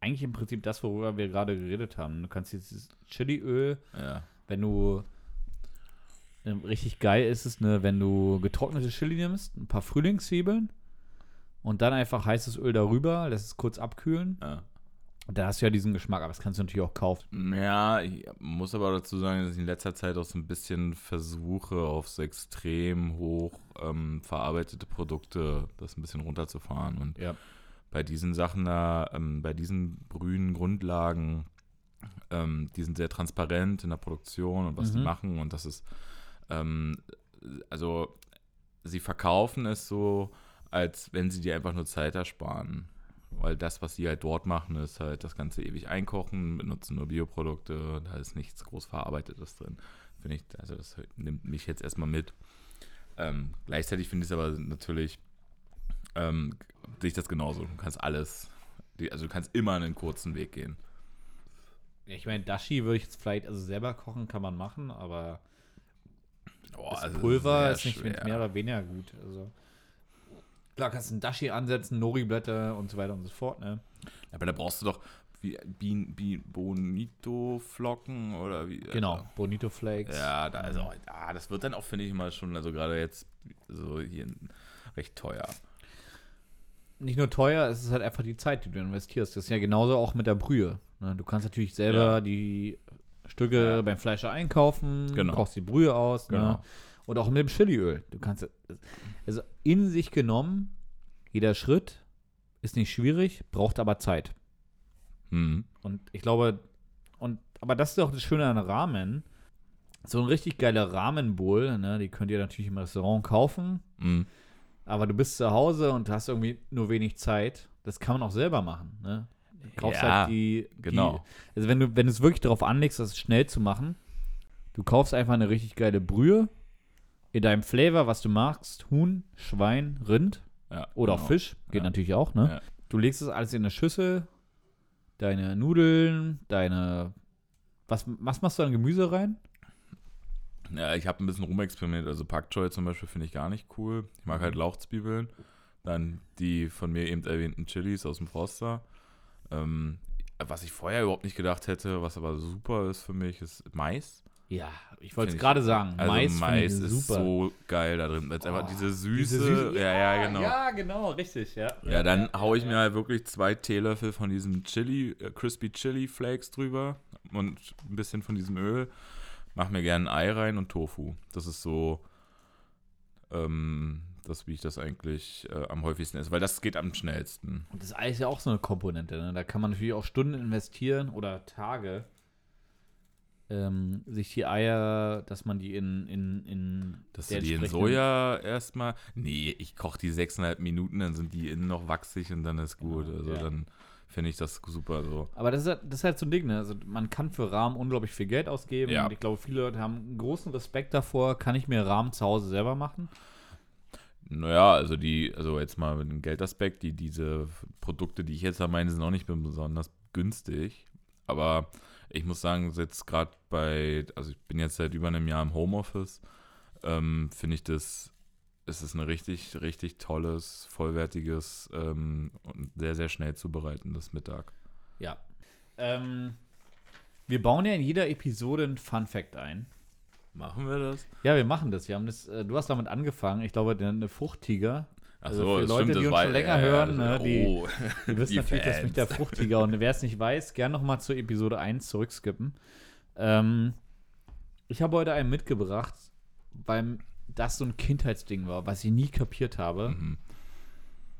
eigentlich im Prinzip das, worüber wir gerade geredet haben. Du kannst jetzt dieses Chiliöl, Ja, wenn du richtig geil ist es, ne, wenn du getrocknete Chili nimmst, ein paar Frühlingszwiebeln und dann einfach heißes Öl darüber, lässt es kurz abkühlen ja. Da hast du ja diesen Geschmack, aber das kannst du natürlich auch kaufen. Ja, ich muss aber dazu sagen, dass ich in letzter Zeit auch so ein bisschen versuche, auf so extrem hoch ähm, verarbeitete Produkte das ein bisschen runterzufahren. Und Ja. bei diesen Sachen da, ähm, bei diesen grünen Grundlagen, ähm, die sind sehr transparent in der Produktion und was die Mhm. machen. Und das ist, ähm, also sie verkaufen es so, als wenn sie dir einfach nur Zeit ersparen. Weil das, was sie halt dort machen, ist halt das Ganze ewig einkochen, benutzen nur Bioprodukte, da ist nichts groß Verarbeitetes drin. Finde ich, also das nimmt mich jetzt erstmal mit. Ähm, gleichzeitig finde ich es aber natürlich, ähm, sehe ich das genauso. Du kannst alles, also du kannst immer einen kurzen Weg gehen. Ich meine, Dashi würde ich jetzt vielleicht, also selber kochen kann man machen, aber Oh, das also Pulver ist nicht schwer. mehr oder weniger gut. Also klar kannst du ein Dashi ansetzen, Nori-Blätter und so weiter und so fort, ne? Aber da brauchst du doch wie, Bi, Bi, Bonito-Flocken oder wie? Genau, Also, Bonito Flakes. ja, da, also, ja, das wird dann auch, finde ich mal schon, also gerade jetzt so hier recht teuer. Nicht nur teuer, es ist halt einfach die Zeit, die du investierst. Das ist ja genauso auch mit der Brühe. Ne? Du kannst natürlich selber Ja. die Stücke beim Fleischer einkaufen, Genau. kochst die Brühe aus, ne? Genau. Und auch mit dem Chiliöl. Du kannst, also in sich genommen, jeder Schritt ist nicht schwierig, braucht aber Zeit. Hm. Und ich glaube, und aber das ist auch das Schöne an Ramen. So ein richtig geiler Ramen-Bowl, ne, die könnt ihr natürlich im Restaurant kaufen, Hm. aber du bist zu Hause und hast irgendwie nur wenig Zeit. Das kann man auch selber machen, ne? Du kaufst Ja, halt die, genau. Die, also wenn du, wenn du es wirklich darauf anlegst, das schnell zu machen, du kaufst einfach eine richtig geile Brühe in deinem Flavor, was du magst, Huhn, Schwein, Rind Ja, oder genau. auch Fisch, geht Ja. natürlich auch, ne? Du legst es alles in eine Schüssel, deine Nudeln, deine. Was, was machst du an Gemüse rein? Ja, ich habe ein bisschen rumexperimentiert. Also Pak Choi zum Beispiel finde ich gar nicht cool. Ich mag halt. Lauchzwiebeln. Dann die von mir eben erwähnten Chilis aus dem Froster. Ähm, was ich vorher überhaupt nicht gedacht hätte, was aber super ist für mich, ist Mais. Ja, ich wollte es gerade sagen. Also Mais, Mais, ist super. so geil da drin. Weil es einfach Oh, diese Süße. Diese Süße- Ja, ja, genau. Ja, Ja, genau, richtig, ja. dann haue ich mir halt wirklich zwei Teelöffel von diesem Chili, äh, Crispy Chili Flakes drüber und ein bisschen von diesem Öl. Mach mir gerne ein Ei rein und Tofu. Das ist so ähm, das, wie ich das eigentlich äh, am häufigsten esse, weil das geht am schnellsten. Und das Ei ist ja auch so eine Komponente. Ne? Da kann man natürlich auch Stunden investieren oder Tage, ähm, sich die Eier, dass man die in, in, in Dass du die in Soja erstmal. Nee, ich koche die sechseinhalb Minuten, dann sind die innen noch wachsig und dann ist gut. Genau, also ja. dann finde ich das super so. Aber das ist, halt, das ist halt so ein Ding, ne? Also man kann für Rahmen unglaublich viel Geld ausgeben. Ja. Und ich glaube, viele Leute haben großen Respekt davor. Kann ich mir Rahmen zu Hause selber machen? Naja, also die, also jetzt mal mit dem Geldaspekt, die, diese Produkte, die ich jetzt da meine, sind auch nicht besonders günstig. Aber ich muss sagen, jetzt gerade bei, also ich bin jetzt seit über einem Jahr im Homeoffice, ähm, finde ich das, es ist ein richtig, richtig tolles, vollwertiges ähm, und sehr, sehr schnell zubereitendes Mittag. Ja. Ähm, wir bauen ja in jeder Episode ein Fun Fact ein. Machen wir das? Ja, wir machen das. Wir haben das, äh, du hast damit angefangen. Ich glaube, der eine Fruchttiger. Also so, für Leute, stimmt, die uns schon länger ja, hören, ne, die- oh. Die wissen Die natürlich, dass mich der Fans. Fruchttiger und wer es nicht weiß, gern nochmal zur Episode 1 zurückskippen. Ähm, ich habe heute einen mitgebracht, weil das so ein Kindheitsding war, was ich nie kapiert habe, Mhm.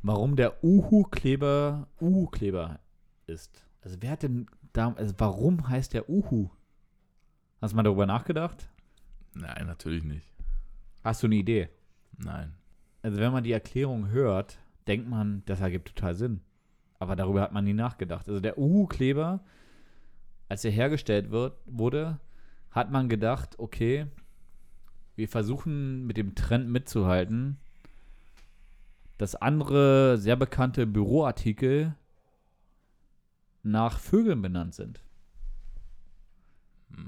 warum der Uhu-Kleber Uhu-Kleber ist. Also wer hat denn da, also warum heißt der Uhu? Hast du mal darüber nachgedacht? Nein, natürlich nicht. Hast du eine Idee? Nein. Also wenn man die Erklärung hört, denkt man, das ergibt total Sinn. Aber darüber hat man nie nachgedacht. Also der Uhu-Kleber, als er hergestellt wird, wurde, hat man gedacht, okay, wir versuchen mit dem Trend mitzuhalten, dass andere sehr bekannte Büroartikel nach Vögeln benannt sind.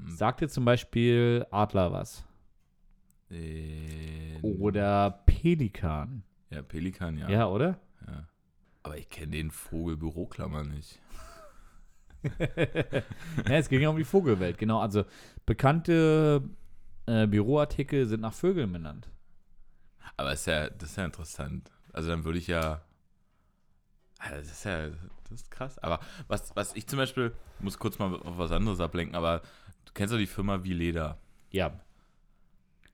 Sagt dir zum Beispiel Adler was? äh, Oder Pelikan. Ja, Pelikan, ja. Ja, oder? Ja. Aber ich kenne den Vogel Büroklammer nicht. ja, es ging ja um die Vogelwelt, genau. Also bekannte äh, Büroartikel sind nach Vögeln benannt. Aber ist ja, das ist ja interessant. Also dann würde ich ja. Alter, Das ist ja das ist krass. Aber was, was ich zum Beispiel, muss kurz mal auf was anderes ablenken, aber du kennst doch die Firma wie Leder. Ja.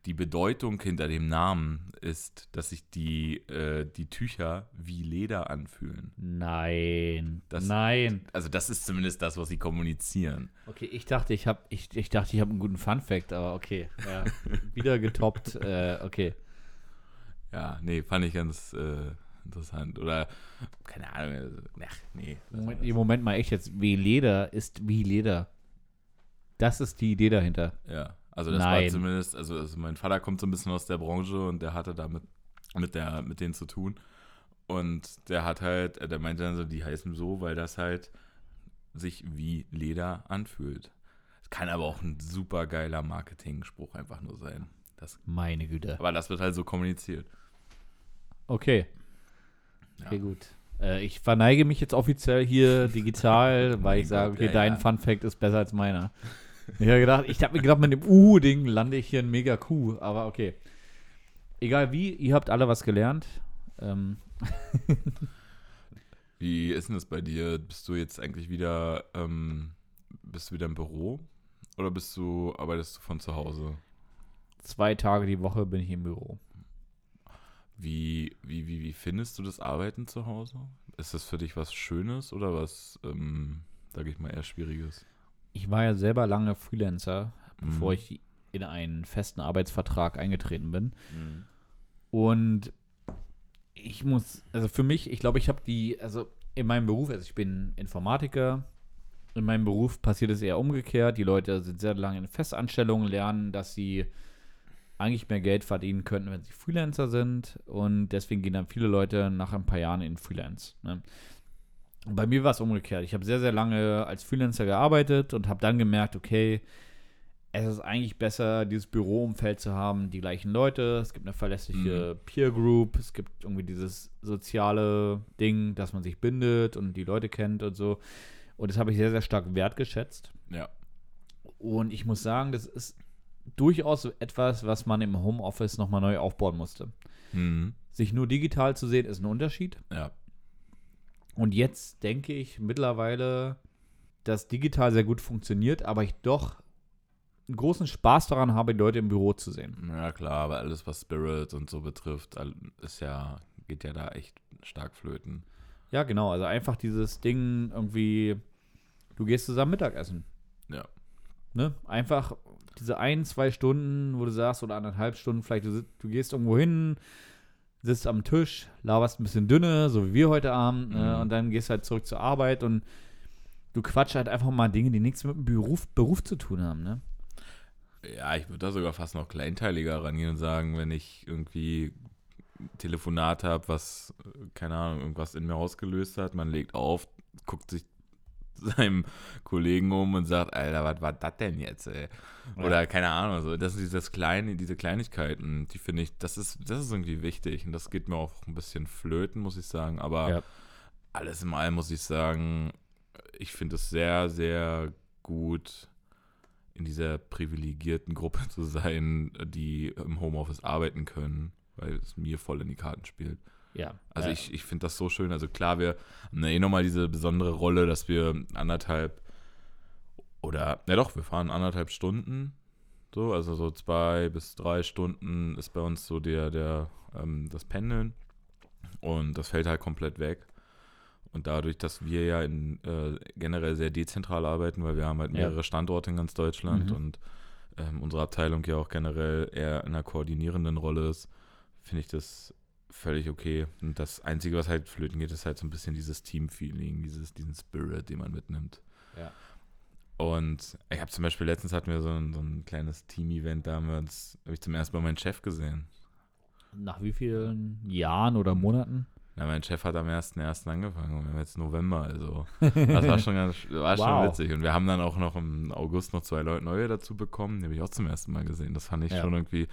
Die Bedeutung hinter dem Namen ist, dass sich die, äh, die Tücher wie Leder anfühlen. Nein. Das- Nein. Also das ist zumindest das, was sie kommunizieren. Okay, ich dachte, ich habe ich, ich dachte, ich habe einen guten Fun Fact, aber okay. Ja. Wieder getoppt. Äh, okay. Ja, nee, fand ich ganz äh, interessant. Oder, keine Ahnung, also, ach, nee. Moment, Moment mal, echt jetzt. Wie Leder ist wie Leder. Das ist die Idee dahinter. Ja, also das Nein. war zumindest, also, also mein Vater kommt so ein bisschen aus der Branche und der hatte damit mit, der, mit denen zu tun. Und der hat halt, äh, der meinte dann so, die heißen so, weil das halt sich wie Leder anfühlt. Es kann aber auch ein super geiler Marketing-Spruch einfach nur sein. Das, Meine Güte. aber das wird halt so kommuniziert. Okay. Ja. Okay, gut. Äh, ich verneige mich jetzt offiziell hier digital, weil ich sage, okay, dein ja. Fun Fact ist besser als meiner. Ich habe gedacht, ich habe mir gedacht, mit dem U-Ding lande ich hier ein mega Kuh, aber okay. Egal wie, ihr habt alle was gelernt. Ähm, Wie ist denn das bei dir? Bist du jetzt eigentlich wieder, ähm, bist du wieder im Büro? Oder bist du, arbeitest du von zu Hause? zwei Tage die Woche bin ich im Büro. Wie, wie, wie, wie findest du das Arbeiten zu Hause? Ist das für dich was Schönes oder was, ähm, sage ich mal, eher Schwieriges? Ich war ja selber lange Freelancer, bevor Mhm. ich in einen festen Arbeitsvertrag eingetreten bin. Mhm. Und ich muss, also für mich, ich glaube, ich habe die, also in meinem Beruf, also ich bin Informatiker, in meinem Beruf passiert es eher umgekehrt. Die Leute sind sehr lange in Festanstellungen, lernen, dass sie eigentlich mehr Geld verdienen könnten, wenn sie Freelancer sind. Und deswegen gehen dann viele Leute nach ein paar Jahren in Freelance. Ne? Bei mir war es umgekehrt. Ich habe sehr, sehr lange als Freelancer gearbeitet und habe dann gemerkt, okay, es ist eigentlich besser, dieses Büroumfeld zu haben, die gleichen Leute, es gibt eine verlässliche Peer Group, es gibt irgendwie dieses soziale Ding, dass man sich bindet und die Leute kennt und so. Und das habe ich sehr, sehr stark wertgeschätzt. Ja. Und ich muss sagen, das ist durchaus etwas, was man im Homeoffice nochmal neu aufbauen musste. Mhm. Sich nur digital zu sehen, ist ein Unterschied. Ja. Und jetzt denke ich mittlerweile, dass digital sehr gut funktioniert, aber ich doch einen großen Spaß daran habe, die Leute im Büro zu sehen. Ja, klar, aber alles, was Spirit und so betrifft, ist ja, geht ja da echt stark flöten. Ja, genau. Also einfach dieses Ding irgendwie, du gehst zusammen Mittagessen. Ja. Ne? Einfach diese ein, zwei Stunden, wo du sagst, oder anderthalb Stunden, vielleicht du, du gehst irgendwo hin, sitzt am Tisch, laberst ein bisschen dünne, so wie wir heute Abend, ne? Mhm. und dann gehst halt zurück zur Arbeit und du quatschst halt einfach mal Dinge, die nichts mit dem Beruf, Beruf zu tun haben, ne? Ja, ich würde da sogar fast noch kleinteiliger rangehen und sagen, wenn ich irgendwie Telefonat habe, was, äh, keine Ahnung, irgendwas in mir ausgelöst hat, man legt auf, guckt sich seinem Kollegen um und sagt, Alter, was war das denn jetzt, ey? Oder keine Ahnung, so, das sind dieses kleine, diese Kleinigkeiten, die finde ich, das ist, das ist irgendwie wichtig und das geht mir auch ein bisschen flöten, muss ich sagen, aber Ja. alles in allem muss ich sagen, ich finde es sehr, sehr gut, in dieser privilegierten Gruppe zu sein, die im Homeoffice arbeiten können, weil es mir voll in die Karten spielt. Ja. Also äh, ich, ich finde das so schön. Also klar, wir haben ja eh nochmal diese besondere Rolle, dass wir anderthalb oder, ja doch, wir fahren anderthalb Stunden. So, also so zwei bis drei Stunden ist bei uns so der, der, ähm, das Pendeln. Und das fällt halt komplett weg. Und dadurch, dass wir ja in, äh, generell sehr dezentral arbeiten, weil wir haben halt Ja. mehrere Standorte in ganz Deutschland Mhm. und ähm, unsere Abteilung ja auch generell eher in einer koordinierenden Rolle ist, finde ich das völlig okay. Und das Einzige, was halt flöten geht, ist halt so ein bisschen dieses Team-Feeling, dieses, diesen Spirit, den man mitnimmt. Ja. Und ich habe zum Beispiel letztens hatten wir so ein, so ein kleines Team-Event, da haben wir uns, habe ich zum ersten Mal meinen Chef gesehen. nach wie vielen Jahren oder Monaten? Na, mein Chef hat am 1.1. angefangen und wir haben jetzt November, also das war schon ganz, war schon Wow. witzig. Und wir haben dann auch noch im August noch zwei Leute neue dazu bekommen, die habe ich auch zum ersten Mal gesehen. Das fand ich Ja. schon irgendwie,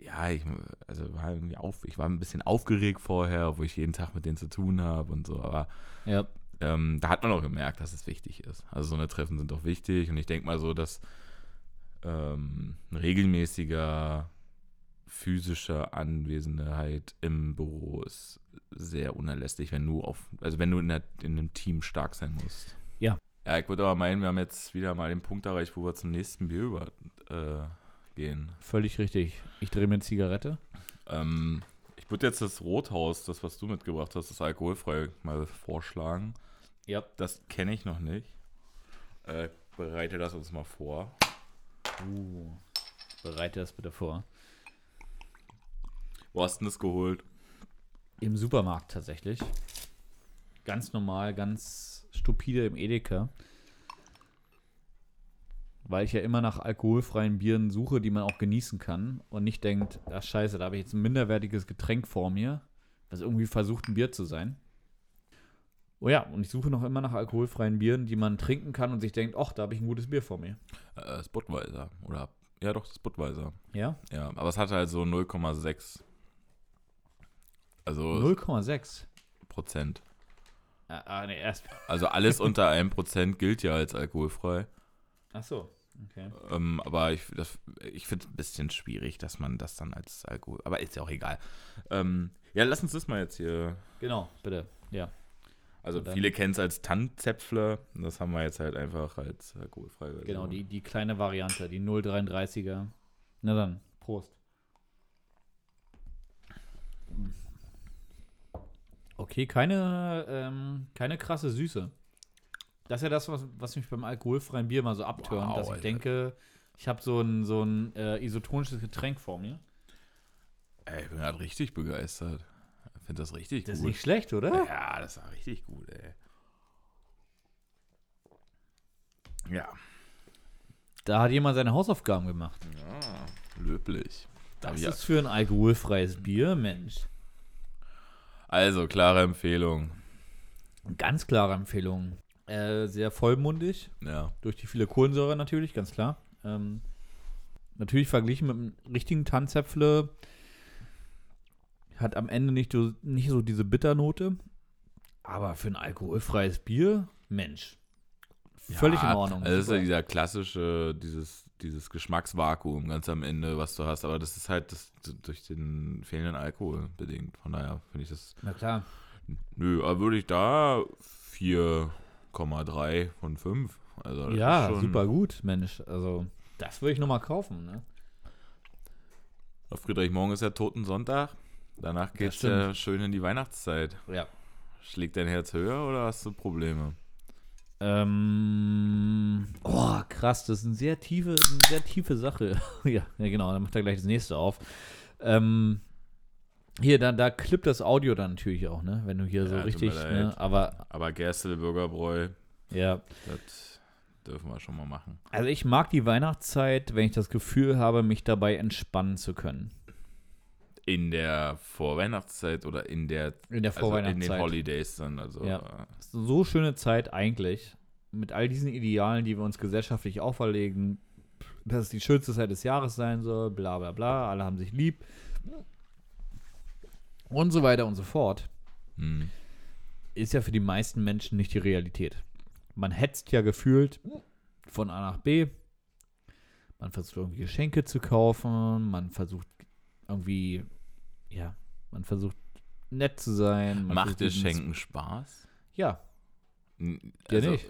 ja, ich, also war irgendwie auf, ich war ein bisschen aufgeregt vorher, wo ich jeden Tag mit denen zu tun habe und so, aber Ja. ähm, da hat man auch gemerkt, dass es wichtig ist. Also so eine Treffen sind auch wichtig und ich denke mal so, dass ähm, regelmäßiger physischer Anwesenheit im Büro ist sehr unerlässlich, wenn du auf, also wenn du in, der, in einem Team stark sein musst. Ja. Ja, ich würde aber meinen, wir haben jetzt wieder mal den Punkt erreicht, wo wir zum nächsten Bier übergehen. Völlig richtig. Ich drehe mir eine Zigarette. Ähm, ich würde jetzt das Rothaus, das, was du mitgebracht hast, das alkoholfrei, mal vorschlagen. Ja. Das kenne ich noch nicht. Äh, bereite das uns mal vor. Uh, bereite das bitte vor. Wo hast du denn das geholt? Im Supermarkt tatsächlich. Ganz normal, ganz stupide im Edeka. Weil ich ja immer nach alkoholfreien Bieren suche, die man auch genießen kann und nicht denkt, ach scheiße, da habe ich jetzt ein minderwertiges Getränk vor mir, das irgendwie versucht ein Bier zu sein. Oh ja, und ich suche noch immer nach alkoholfreien Bieren, die man trinken kann und sich denkt, ach, da habe ich ein gutes Bier vor mir. Äh, Spotweiser. Oder, ja doch, Spotweiser. Ja? Ja, aber es hat halt so 0,6. Also 0,6. Prozent. Ah, ah, nee, erst. Also alles unter 1% gilt ja als alkoholfrei. Ach so. Okay. Ähm, aber ich, das- ich finde es ein bisschen schwierig, dass man das dann als Alkohol. Aber ist ja auch egal. Ähm, ja, lass uns das mal jetzt hier. Genau, bitte. Ja. Also viele kennen es als Tannenzäpfle. Das haben wir jetzt halt einfach als alkoholfrei. Genau, die, die kleine Variante, die 0,33er. Na dann, Prost. Okay, keine, ähm, keine krasse Süße. Das ist ja das, was, was mich beim alkoholfreien Bier mal so abtönt, Wow, dass ich Alter. denke, ich habe so ein, so ein äh, isotonisches Getränk vor mir. Ey, ich bin gerade richtig begeistert. Ich finde das richtig Das ist gut. nicht schlecht, oder? Ja, das war richtig gut, ey. Ja. Da hat jemand seine Hausaufgaben gemacht. ja löblich. Das ist für ein alkoholfreies Bier, Mensch. Also, klare Empfehlung. Ganz klare Empfehlung. Äh, sehr vollmundig, Ja. durch die viele Kohlensäure natürlich, ganz klar. Ähm, natürlich verglichen mit einem richtigen Tanzäpfle hat am Ende nicht so, nicht so diese Bitternote. Aber für ein alkoholfreies Bier, Mensch. Völlig Ja, in Ordnung. Also das ist ja dieser klassische, dieses, dieses Geschmacksvakuum ganz am Ende, was du hast. Aber das ist halt das, durch den fehlenden Alkohol bedingt. Von daher finde ich das. Na klar. Nö, aber würde ich da 4,3 von 5. Also Ja, super gut, Mensch. Also, das würde ich nochmal kaufen, ne? Friedrich, morgen ist ja Totensonntag. Danach geht's stimmt. ja schön in die Weihnachtszeit. Ja. Schlägt dein Herz höher oder hast du Probleme? Ähm, oh, krass, das ist eine sehr tiefe, eine sehr tiefe Sache. ja, ja, genau, dann macht er gleich das nächste auf. Ähm, hier, da, da klippt das Audio dann natürlich auch, ne? Wenn du hier so Ja, tut richtig, ne? Aber, Aber Gerstel Bürgerbräu, ja. das dürfen wir schon mal machen. Also ich mag die Weihnachtszeit, wenn ich das Gefühl habe, mich dabei entspannen zu können. In der Vorweihnachtszeit oder in der In der also in Vorweihnachtszeit. den Holidays dann. Also Ja. äh, so schöne Zeit eigentlich. Mit all diesen Idealen, die wir uns gesellschaftlich auferlegen, dass es die schönste Zeit des Jahres sein soll, bla bla bla, alle haben sich lieb. Und so weiter und so fort. hm. Ist ja für die meisten Menschen nicht die Realität. Man hetzt ja gefühlt von A nach B. Man versucht irgendwie Geschenke zu kaufen. Man versucht irgendwie, ja, man versucht nett zu sein. Macht versucht, Schenken Spaß? Ja, N- Dir nicht?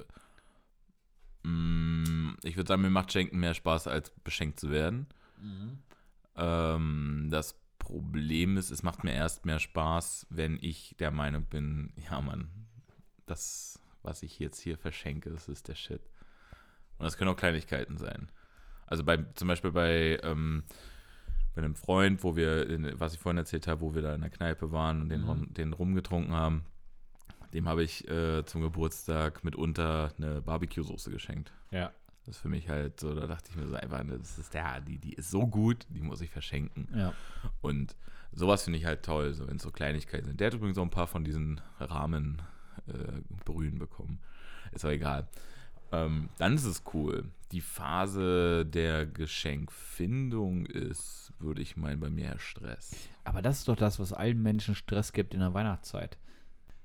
mh, Ich würde sagen, mir macht Schenken mehr Spaß, als beschenkt zu werden. Ähm, das Problem ist, es macht mir erst mehr Spaß, wenn ich der Meinung bin, ja Mann, das, was ich jetzt hier verschenke, das ist der Shit. Und das können auch Kleinigkeiten sein. Also bei, zum Beispiel bei, ähm, bei einem Freund, wo wir, in, was ich vorhin erzählt habe, wo wir da in der Kneipe waren und den, Mhm. den rumgetrunken haben, dem habe ich äh, zum Geburtstag mitunter eine Barbecue-Soße geschenkt. ja. Das ist für mich halt so, da dachte ich mir so einfach, das ist der, die, die ist so gut, die muss ich verschenken. Ja. Und sowas finde ich halt toll, so wenn es so Kleinigkeiten sind. Der hat übrigens auch ein paar von diesen Rahmen äh, Brühen bekommen. Ist aber egal. Ähm, dann ist es cool. Die Phase der Geschenkfindung ist, würde ich meinen, bei mir Stress. Aber das ist doch das, was allen Menschen Stress gibt in der Weihnachtszeit.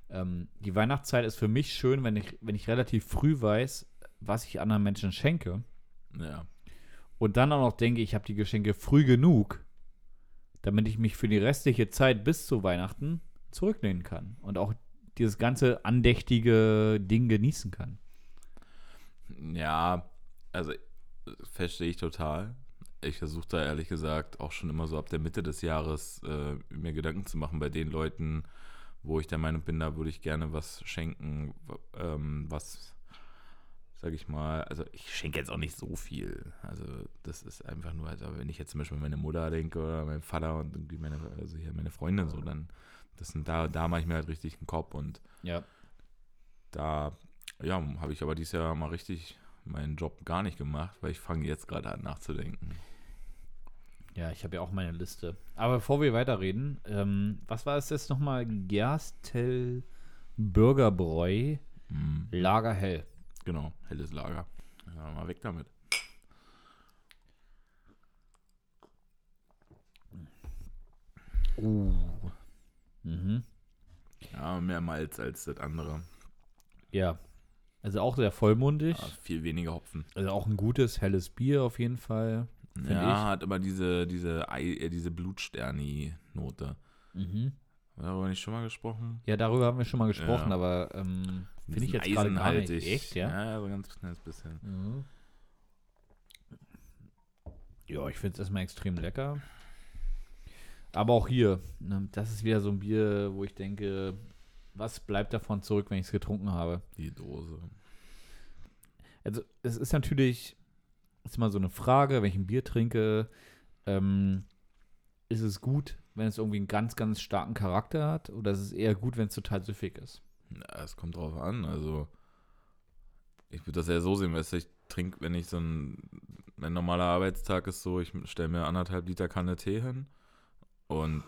Ähm, die Weihnachtszeit ist für mich schön, wenn ich, wenn ich relativ früh weiß, was ich anderen Menschen schenke. Ja. Und dann auch noch denke, ich habe die Geschenke früh genug, damit ich mich für die restliche Zeit bis zu Weihnachten zurücklehnen kann und auch dieses ganze andächtige Ding genießen kann. Ja, also verstehe ich total. Ich versuche da ehrlich gesagt auch schon immer so ab der Mitte des Jahres äh, mir Gedanken zu machen bei den Leuten, wo ich der Meinung bin, da würde ich gerne was schenken, ähm, was, sag ich mal, also ich schenke jetzt auch nicht so viel. Also das ist einfach nur, also wenn ich jetzt zum Beispiel meine Mutter denke oder meinen Vater und irgendwie meine, also hier meine Freundin so, dann, das sind da, da mache ich mir halt richtig einen Kopf und Ja. da, ja, habe ich aber dieses Jahr mal richtig meinen Job gar nicht gemacht, weil ich fange jetzt gerade an nachzudenken. Ja, ich habe ja auch meine Liste. Aber bevor wir weiterreden, ähm, was war es jetzt nochmal? Gerstel Burgerbräu Hm, Lagerhell. Genau, helles Lager. Ja, mal weg damit. Mhm. Ja, mehr Malz als das andere. Ja. Also auch sehr vollmundig. Ja, viel weniger Hopfen. Also auch ein gutes, helles Bier auf jeden Fall. Ja, hat aber diese, diese, Ei, äh, diese Blutsterni-Note. Mhm. Darüber nicht schon mal gesprochen? Ja, darüber haben wir schon mal gesprochen, Ja. aber ähm, finde ich jetzt gerade gar nicht. Echt, ja? Ja, so ein ganz kleines bisschen. Mhm. Ja, ich finde es erstmal extrem lecker. Aber auch hier, ne, das ist wieder so ein Bier, wo ich denke, was bleibt davon zurück, wenn ich es getrunken habe? Die Dose. Also, es ist natürlich, ist immer so eine Frage, wenn ich ein Bier trinke, ähm, ist es gut, wenn es irgendwie einen ganz, ganz starken Charakter hat, oder ist es eher gut, wenn es total süffig ist? Ja, es kommt drauf an. Also, ich würde das eher so sehen, weißt du, ich trinke, wenn ich so ein, mein normaler Arbeitstag ist so, ich stelle mir anderthalb Liter Kanne Tee hin und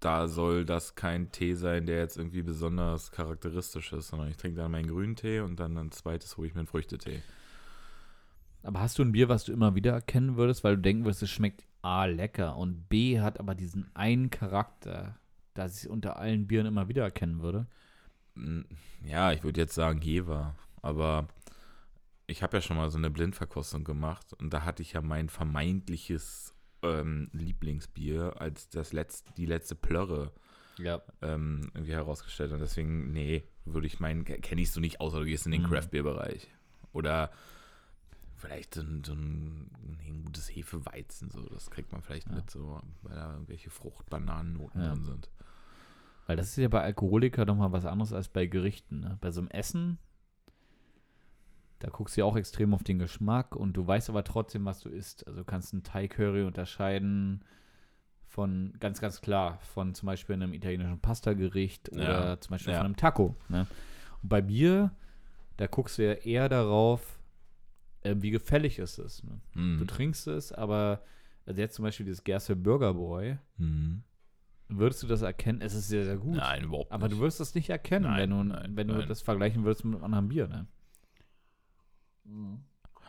da soll das kein Tee sein, der jetzt irgendwie besonders charakteristisch ist, sondern ich trinke dann meinen grünen Tee und dann ein zweites hole ich mir einen Früchtetee. Aber hast du ein Bier, was du immer wieder erkennen würdest, weil du denken würdest, es schmeckt A lecker und B hat aber diesen einen Charakter, dass ich es unter allen Bieren immer wieder erkennen würde? Ja, ich würde jetzt sagen Jever, aber ich habe ja schon mal so eine Blindverkostung gemacht und da hatte ich ja mein vermeintliches ähm, Lieblingsbier als das letzte, die letzte Plörre Ja. ähm, irgendwie herausgestellt und deswegen, nee, würde ich meinen, kenne ich so nicht, außer du gehst in den Mhm. Craft-Bier-Bereich. Oder vielleicht so ein, so ein gutes Hefeweizen, so, das kriegt man vielleicht Ja. mit, so, weil da irgendwelche Fruchtbananennoten Ja. drin sind. Weil das ist ja bei Alkoholiker nochmal was anderes als bei Gerichten. Ne? Bei so einem Essen, da guckst du ja auch extrem auf den Geschmack und du weißt aber trotzdem, was du isst. Also du kannst einen Thai-Curry unterscheiden von, ganz, ganz klar, von zum Beispiel einem italienischen Pasta-Gericht oder Ja, zum Beispiel ja. von einem Taco. Ne? Und bei Bier, da guckst du ja eher darauf, äh, wie gefällig ist es. Ne? Mhm. Du trinkst es, aber also jetzt zum Beispiel dieses Gerste Burgerboy, Mhm. Würdest du das erkennen? Es ist sehr, sehr gut. Nein, überhaupt Aber nicht. du wirst das nicht erkennen, Nein, wenn du, nein, wenn du nein. das vergleichen würdest mit einem anderen Bier, ne?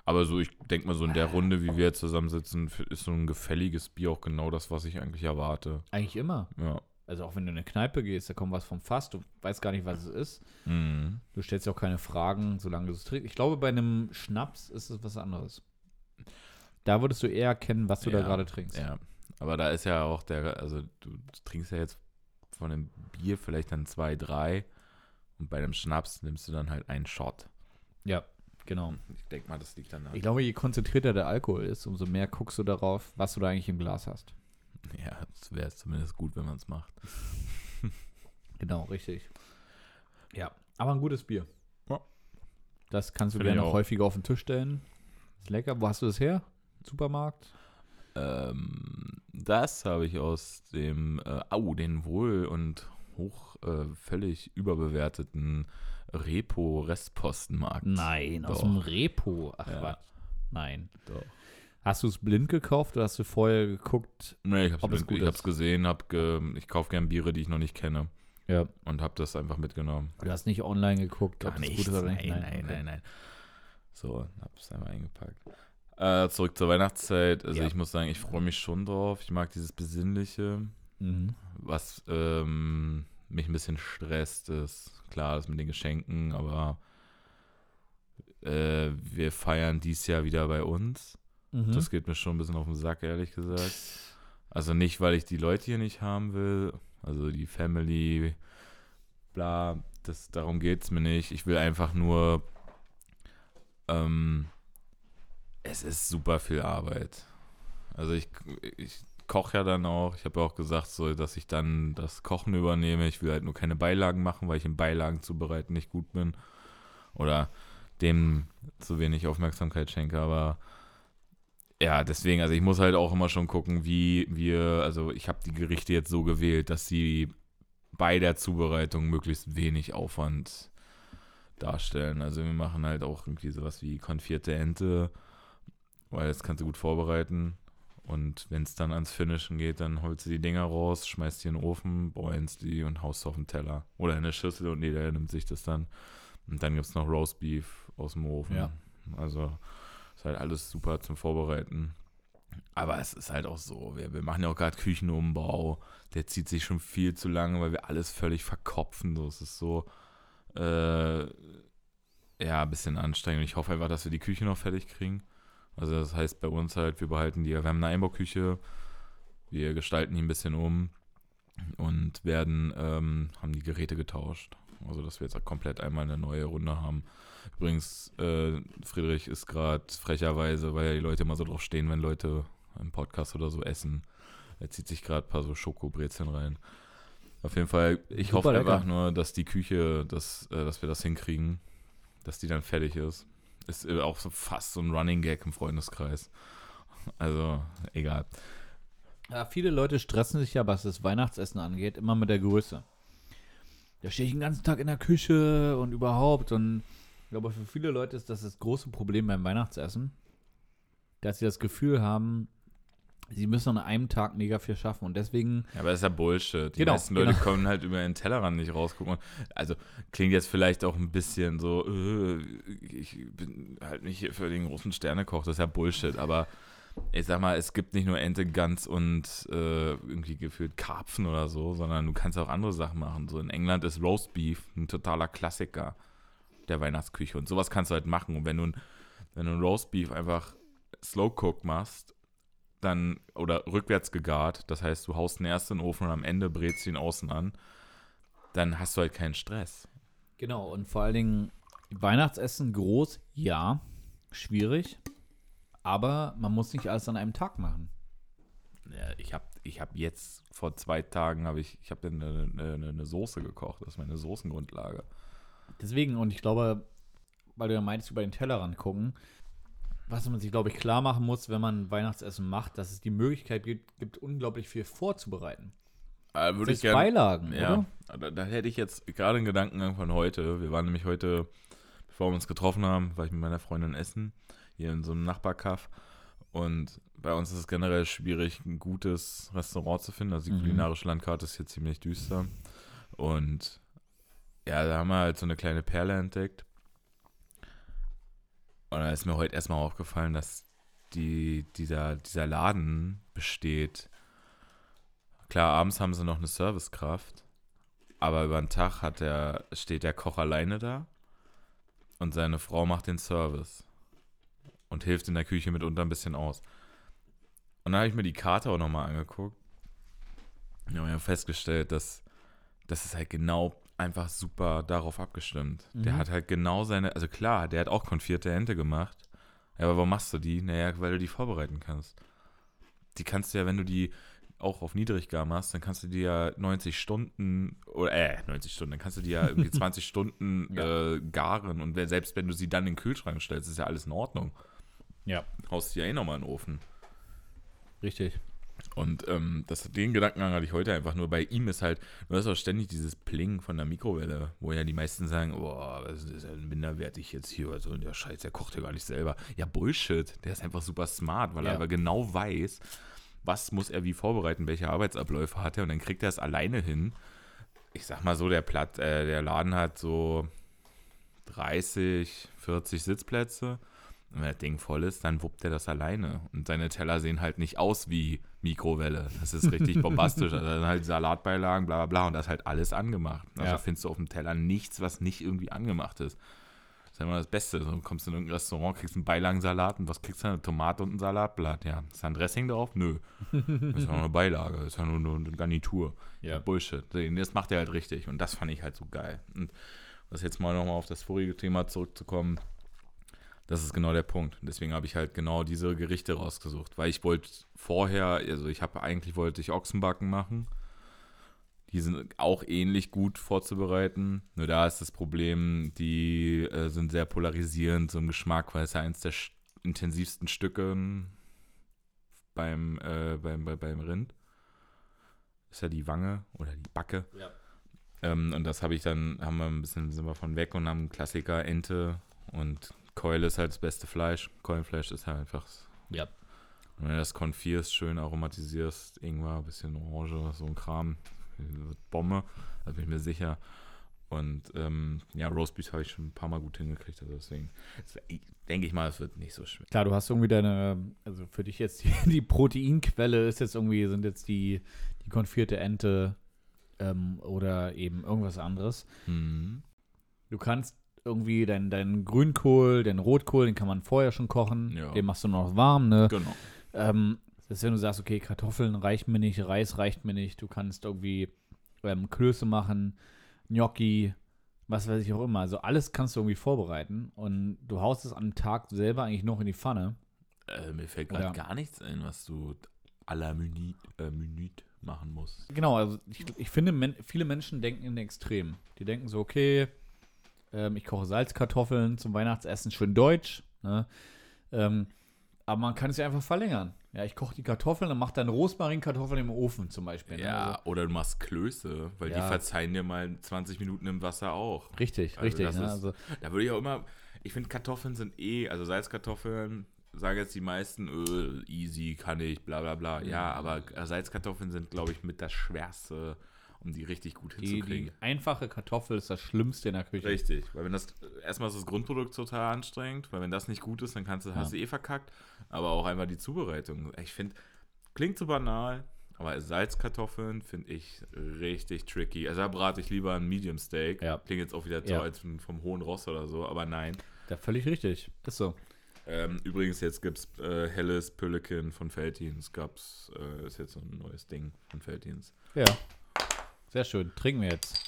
Aber so, ich denke mal, so in der Runde, wie wir jetzt zusammensitzen, ist so ein gefälliges Bier auch genau das, was ich eigentlich erwarte. Eigentlich immer. Ja. Also auch wenn du in eine Kneipe gehst, da kommt was vom Fass, du weißt gar nicht, was es ist. Mhm. Du stellst dir auch keine Fragen, solange du es trinkst. Ich glaube, bei einem Schnaps ist es was anderes. Da würdest du eher erkennen, was du da Ja, gerade trinkst. Ja. Aber da ist ja auch der, also du, trinkst ja jetzt von einem Bier vielleicht dann zwei, drei und bei einem Schnaps nimmst du dann halt einen Shot. Ja, genau. Ich denke mal, das liegt dann da. Ich glaube, je konzentrierter der Alkohol ist, umso mehr guckst du darauf, was du da eigentlich im Glas hast. Ja, es wäre zumindest gut, wenn man es macht. Genau, richtig. Ja, aber ein gutes Bier. Ja. Das kannst du Finde ich gerne noch auch. häufiger auf den Tisch stellen. Ist lecker. Wo hast du das her? Supermarkt? Ähm, das habe ich aus dem, äh, au, den wohl und hoch, äh, völlig überbewerteten Repo-Restpostenmarkt. Nein, aus Doch. dem Repo. Ach, Ja. was? Nein. Doch. Hast du es blind gekauft oder hast du vorher geguckt? Nee, ich hab's, Ob es gesehen, hab ge, ich kaufe gern Biere, die ich noch nicht kenne Ja. und hab das einfach mitgenommen. Du hast nicht online geguckt, Gar ob es gut ist oder nicht? Nein, nein, okay. nein, nein. So, hab's einmal eingepackt. Äh, zurück zur Weihnachtszeit. Also Ja. ich muss sagen, ich freue mich schon drauf. Ich mag dieses Besinnliche. Mhm. Was ähm, mich ein bisschen stresst, ist klar, das mit den Geschenken, aber äh, wir feiern dies Jahr wieder bei uns. Mhm. Das geht mir schon ein bisschen auf den Sack, ehrlich gesagt. Also nicht, weil ich die Leute hier nicht haben will, Also die Family, bla, das, darum geht es mir nicht. Ich will einfach nur, ähm, es ist super viel Arbeit. Also ich, ich koche ja dann auch. Ich habe ja auch gesagt, so, dass ich dann das Kochen übernehme. Ich will halt nur keine Beilagen machen, weil ich in Beilagen zubereiten nicht gut bin. Oder dem zu wenig Aufmerksamkeit schenke. Aber ja, deswegen, also ich muss halt auch immer schon gucken, wie wir, also ich habe die Gerichte jetzt so gewählt, dass sie bei der Zubereitung möglichst wenig Aufwand darstellen. Also wir machen halt auch irgendwie sowas wie konfierte Ente, weil das kannst du gut vorbereiten. Und wenn es dann ans Finishen geht, dann holst du die Dinger raus, schmeißt die in den Ofen, bräunst die und haust auf den Teller. Oder in eine Schüssel und jeder nimmt sich das dann. Und dann gibt es noch Roastbeef aus dem Ofen. Ja. Also ist halt alles super zum Vorbereiten. Aber es ist halt auch so, wir, wir machen ja auch gerade Küchenumbau. Der zieht sich schon viel zu lange, weil wir alles völlig verkopfen. So, es ist so, äh, ja, ein bisschen anstrengend. Ich hoffe einfach, dass wir die Küche noch fertig kriegen. Also das heißt bei uns halt, wir behalten die, wir haben eine Einbauküche, wir gestalten die ein bisschen um und werden, ähm, haben die Geräte getauscht. Also dass wir jetzt komplett einmal eine neue Runde haben. Übrigens, äh, Friedrich ist gerade frecherweise, weil ja die Leute immer so drauf stehen, wenn Leute im Podcast oder so essen. Er zieht sich gerade ein paar so Schokobrezeln rein. Auf jeden Fall, ich Super hoffe lecker. einfach nur, dass die Küche, dass, äh, dass wir das hinkriegen, dass die dann fertig ist. Ist äh, auch so fast so ein Running Gag im Freundeskreis. Also, egal. Ja, viele Leute stressen sich ja, was das Weihnachtsessen angeht, immer mit der Größe. Da stehe ich den ganzen Tag in der Küche und überhaupt. Und ich glaube, für viele Leute ist das das große Problem beim Weihnachtsessen, dass sie das Gefühl haben, sie müssen an einem Tag mega viel schaffen. Und deswegen, Ja, aber das ist ja Bullshit. Die Genau, meisten Leute genau. können halt über den Tellerrand nicht rausgucken. Also klingt jetzt vielleicht auch ein bisschen so, äh, ich bin halt nicht hier für den großen Sternekoch, das ist ja Bullshit. Aber ich sag mal, es gibt nicht nur Ente, Gans und äh, irgendwie gefühlt Karpfen oder so, sondern du kannst auch andere Sachen machen. So in England ist Roast Beef ein totaler Klassiker der Weihnachtsküche. Und sowas kannst du halt machen. Und wenn du, ein- wenn du ein Roast Beef einfach Slow Cook machst, dann oder rückwärts gegart, das heißt, du haust ihn erst in den Ofen und am Ende brätst du ihn außen an, dann hast du halt keinen Stress. genau, und vor allen Dingen Weihnachtsessen groß, ja, schwierig. Aber man muss nicht alles an einem Tag machen. Ja, ich habe ich hab jetzt vor zwei Tagen habe ich ich habe eine, eine, eine Soße gekocht, das ist meine Soßengrundlage. Deswegen, und ich glaube, weil du ja meinst, über den Tellerrand gucken, was man sich, glaube ich, klar machen muss, wenn man Weihnachtsessen macht, dass es die Möglichkeit gibt, gibt unglaublich viel vorzubereiten. Äh, würde ich gerne. Beilagen, Ja, oder? da, da hätte ich jetzt gerade einen Gedankengang von heute. Wir waren nämlich heute, bevor wir uns getroffen haben, war ich mit meiner Freundin essen, hier in so einem Nachbarkaff. Und bei uns ist es generell schwierig, ein gutes Restaurant zu finden. Also die Mhm. kulinarische Landkarte ist hier ziemlich düster. Und ja, da haben wir halt so eine kleine Perle entdeckt. Und da ist mir heute erstmal aufgefallen, dass die, dieser, dieser Laden besteht. Klar, abends haben sie noch eine Servicekraft, aber über den Tag hat der, steht der Koch alleine da und seine Frau macht den Service und hilft in der Küche mitunter ein bisschen aus. Und dann habe ich mir die Karte auch nochmal angeguckt. Und habe festgestellt, dass das ist halt genau einfach super darauf abgestimmt. Der Mhm. hat halt genau seine, also klar, der hat auch konfierte Ente gemacht. Ja, aber warum machst du die? Naja, weil du die vorbereiten kannst. Die kannst du ja, wenn du die auch auf Niedriggar machst, dann kannst du die ja 90 Stunden, oder äh, 90 Stunden, dann kannst du die ja irgendwie 20 Stunden Ja. äh, garen und selbst wenn du sie dann in den Kühlschrank stellst, ist ja alles in Ordnung. Ja, Haust die ja eh nochmal in den Ofen. richtig. Und ähm, das, den Gedankengang hatte ich heute einfach nur. Bei ihm ist halt, du hast auch ständig dieses Pling von der Mikrowelle, wo ja die meisten sagen, boah, das ist ja minderwertig jetzt hier oder so. Und der Scheiß, der kocht ja gar nicht selber. Ja, Bullshit. Der ist einfach super smart, weil er Ja. aber genau weiß, was muss er wie vorbereiten, welche Arbeitsabläufe hat er. Und dann kriegt er es alleine hin. Ich sag mal so, der, Platt, äh, der Laden hat so 30, 40 Sitzplätze. Und wenn das Ding voll ist, dann wuppt er das alleine. Und seine Teller sehen halt nicht aus wie Mikrowelle. Das ist richtig bombastisch. Also dann halt Salatbeilagen, bla bla bla. Und das ist halt alles angemacht. Also Ja. findest du auf dem Teller nichts, was nicht irgendwie angemacht ist. ist ja immer das Beste. So, du kommst in irgendein Restaurant, kriegst einen Beilagensalat und was kriegst du? Eine Tomate und ein Salatblatt. Ja, ist da ein Dressing drauf? Nö. Das ist ja nur eine Beilage, das ist ja nur eine, eine Garnitur. Ja. Bullshit. Das macht er halt richtig und das fand ich halt so geil. Und was jetzt mal nochmal auf das vorige Thema zurückzukommen, das ist genau der Punkt. Deswegen habe ich halt genau diese Gerichte rausgesucht, weil ich wollte vorher, also ich habe eigentlich wollte ich Ochsenbacken machen. Die sind auch ähnlich gut vorzubereiten. Nur da ist das Problem, die äh, sind sehr polarisierend, so im Geschmack, weil es ja eins der intensivsten Stücke beim, äh, beim, bei, beim Rind. Ist ja die Wange oder die Backe. Ja. Ähm, und das habe ich dann, haben wir ein bisschen, sind wir von weg und haben einen Klassiker, Ente und Keule ist halt das beste Fleisch. Keulenfleisch ist halt einfach. Ja. Und wenn du das konfierst, schön aromatisierst, Ingwer, bisschen Orange, so ein Kram, wird Bombe, da bin ich mir sicher. Und ähm, ja, Roastbeef habe ich schon ein paar Mal gut hingekriegt, also deswegen denke ich mal, es wird nicht so schwer. Klar, du hast irgendwie deine, also für dich jetzt die, die Proteinquelle ist jetzt irgendwie, sind jetzt die, die konfierte Ente ähm, oder eben irgendwas anderes. Mhm. Du kannst irgendwie deinen dein Grünkohl, den Rotkohl, den kann man vorher schon kochen. Ja. Den machst du noch warm, ne? Genau. Ähm, das ist, wenn du sagst, okay, Kartoffeln reichen mir nicht, Reis reicht mir nicht, du kannst irgendwie ähm, Klöße machen, Gnocchi, was weiß ich auch immer. Also alles kannst du irgendwie vorbereiten und du haust es am Tag selber eigentlich noch in die Pfanne. Äh, mir fällt gerade gar nichts ein, was du à la Minute, äh, Minute machen musst. Genau, also ich, ich finde, men viele Menschen denken in Extremen. Die denken so, okay, ähm, ich koche Salzkartoffeln zum Weihnachtsessen, schön deutsch. Ne? Ähm, aber man kann es ja einfach verlängern. Ja, ich koche die Kartoffeln und mache dann Rosmarinkartoffeln im Ofen zum Beispiel. Ne? Ja, Also, oder du machst Klöße, weil Ja. die verzeihen dir mal 20 Minuten im Wasser auch. richtig, Also richtig. Ne? ist- Also, Da würde ich auch immer, ich finde Kartoffeln sind eh, also Salzkartoffeln, sagen jetzt die meisten, öh, easy, kann ich, bla bla bla. Ja, aber Salzkartoffeln sind, glaube ich, mit das Schwerste, um die richtig gut die, hinzukriegen. die einfache Kartoffel ist das Schlimmste in der Küche. Richtig, weil wenn das, erstmal ist das Grundprodukt total anstrengend, weil wenn das nicht gut ist, dann kannst du, hast du eh verkackt, aber auch einfach die Zubereitung. Ich finde, klingt so banal, aber Salzkartoffeln finde ich richtig tricky. Also da brate ich lieber ein Medium Steak. Ja. Klingt jetzt auch wieder so Ja. als vom vom hohen Ross oder so, aber nein. Ja, völlig richtig. Ist so. Ähm, übrigens, jetzt gibt es äh, helles Pülliken von Feltins. Gab's, äh, ist jetzt so ein neues Ding von Feltins. Ja. Sehr schön. Trinken wir jetzt.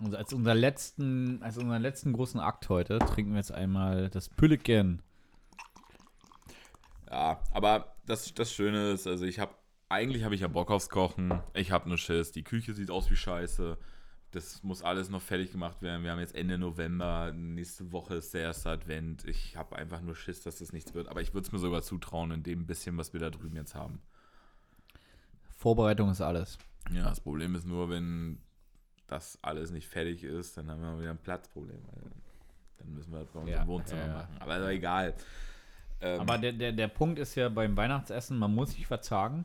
Und als, unser letzten, als unseren letzten großen Akt heute trinken wir jetzt einmal das Pülliken. Ja, aber das, das Schöne ist, also ich habe, eigentlich habe ich ja Bock aufs Kochen. Ich habe nur Schiss. Die Küche sieht aus wie Scheiße. Das muss alles noch fertig gemacht werden. Wir haben jetzt Ende November. Nächste Woche ist der erste Advent. Ich habe einfach nur Schiss, dass das nichts wird. Aber ich würde es mir sogar zutrauen, in dem bisschen, was wir da drüben jetzt haben. Vorbereitung ist alles. Ja, das Problem ist nur, wenn das alles nicht fertig ist, dann haben wir wieder ein Platzproblem. Dann müssen wir das bei uns Ja, im Wohnzimmer ja, machen. Aber doch egal. Ähm, Aber der, der, der Punkt ist ja beim Weihnachtsessen, man muss sich verzagen.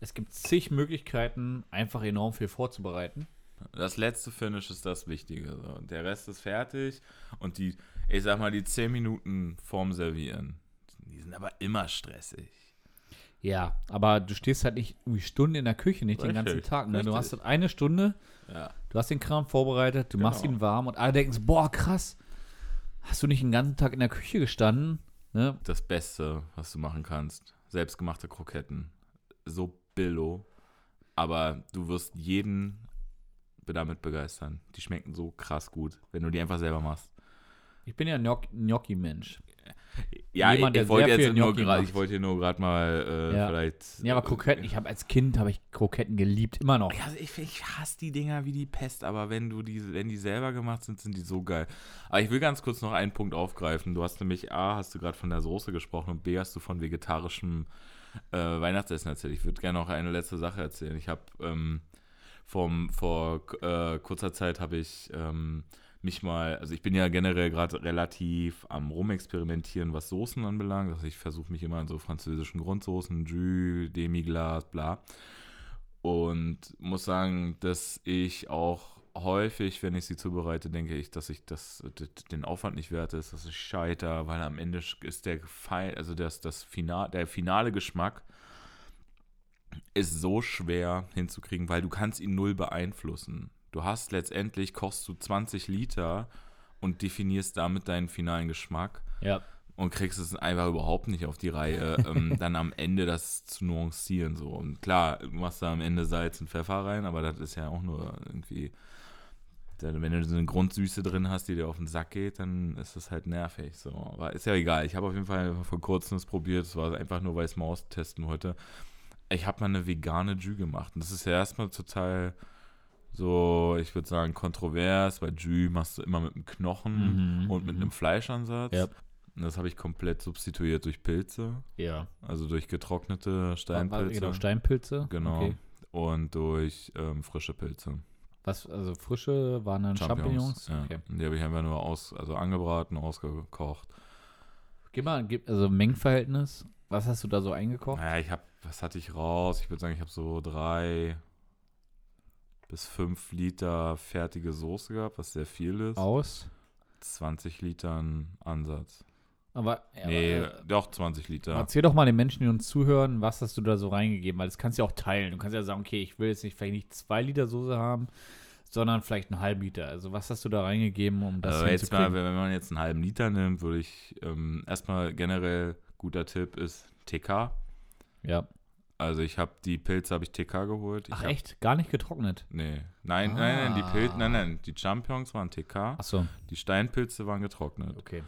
Es gibt zig Möglichkeiten, einfach enorm viel vorzubereiten. Das letzte Finish ist das Wichtige. So. Der Rest ist fertig. Und die, ich sag mal, die 10 Minuten vorm Servieren, die sind aber immer stressig. Ja, aber du stehst halt nicht irgendwie Stunden in der Küche, nicht den Richtig, ganzen Tag. Ne? Du hast halt eine Stunde, Ja. du hast den Kram vorbereitet, du machst Genau. ihn warm und alle denken so, boah, krass, hast du nicht den ganzen Tag in der Küche gestanden? Ne? Das Beste, was du machen kannst. Selbstgemachte Kroketten. So billo. Aber du wirst jeden damit begeistern. Die schmecken so krass gut, wenn du die einfach selber machst. Ich bin ja Gnoc- Gnocchi-Mensch. Ja, Jemand, ich, ich wollte jetzt nur macht. ich wollte hier nur gerade mal äh, Ja. vielleicht. Ja, aber Kroketten, ich habe als Kind habe ich Kroketten geliebt, immer noch. Also ich, ich hasse die Dinger wie die Pest, aber wenn du die, wenn die selber gemacht sind, sind die so geil. Aber ich will ganz kurz noch einen Punkt aufgreifen. Du hast nämlich A, hast du gerade von der Soße gesprochen und B, hast du von vegetarischem äh, Weihnachtsessen erzählt. Ich würde gerne noch eine letzte Sache erzählen. Ich habe ähm, vom, vor äh, kurzer Zeit habe ich ähm, mich mal, also ich bin ja generell gerade relativ am Rumexperimentieren, was Soßen anbelangt. Also ich versuche mich immer an so französischen Grundsoßen, Jus, Demiglas, bla. Und muss sagen, dass ich auch häufig, wenn ich sie zubereite, denke ich, dass ich das, den Aufwand nicht wert ist, dass ich scheiter, weil am Ende ist der Fein, also das, das Final, der finale Geschmack ist so schwer hinzukriegen, weil du kannst ihn null beeinflussen. Du hast letztendlich, kochst du 20 Liter und definierst damit deinen finalen Geschmack Ja. und kriegst es einfach überhaupt nicht auf die Reihe, ähm, dann am Ende das zu nuancieren. So. Und klar, du machst da am Ende Salz und Pfeffer rein, aber das ist ja auch nur irgendwie. Wenn du so eine Grundsüße drin hast, die dir auf den Sack geht, dann ist das halt nervig. So. Aber ist ja egal. Ich habe auf jeden Fall vor kurzem das probiert. Es war einfach nur, weil ich es mal austesten wollte. Ich habe mal eine vegane Jus gemacht. Und das ist ja erstmal total so, ich würde sagen, kontrovers, weil Jus machst du immer mit einem Knochen Mhm, und mit mhm. einem Fleischansatz. Ja. Und das habe ich komplett substituiert durch Pilze, Ja. also durch getrocknete Steinpilze. Genau, Steinpilze. Genau. Okay. Und durch ähm, frische Pilze. Was, also frische waren dann Champignons? Ja. Okay. Die habe ich einfach nur aus, also angebraten, ausgekocht. Gib mal, also Mengenverhältnis. Was hast du da so eingekocht? Naja, ich habe, was hatte ich raus? Ich würde sagen, ich habe so drei bis fünf Liter fertige Soße gehabt, was sehr viel ist. Aus. 20 Litern Ansatz. Aber, ja, nee, aber, äh, doch 20 Liter. erzähl doch mal den Menschen, die uns zuhören, was hast du da so reingegeben? Weil das kannst du ja auch teilen. Du kannst ja sagen, okay, ich will jetzt nicht, vielleicht nicht zwei Liter Soße haben, sondern vielleicht einen halben Liter. Also was hast du da reingegeben, um das Also jetzt mal, wenn man jetzt einen halben Liter nimmt, würde ich ähm, erstmal generell guter Tipp ist TK. Ja. Also ich habe die Pilze habe ich TK geholt. Ich Ach hab, echt? Gar nicht getrocknet? Nee. Nein, nein, nein, die Ah. Pilze, nein, nein, die Champignons waren TK, Achso, die Steinpilze waren getrocknet. okay.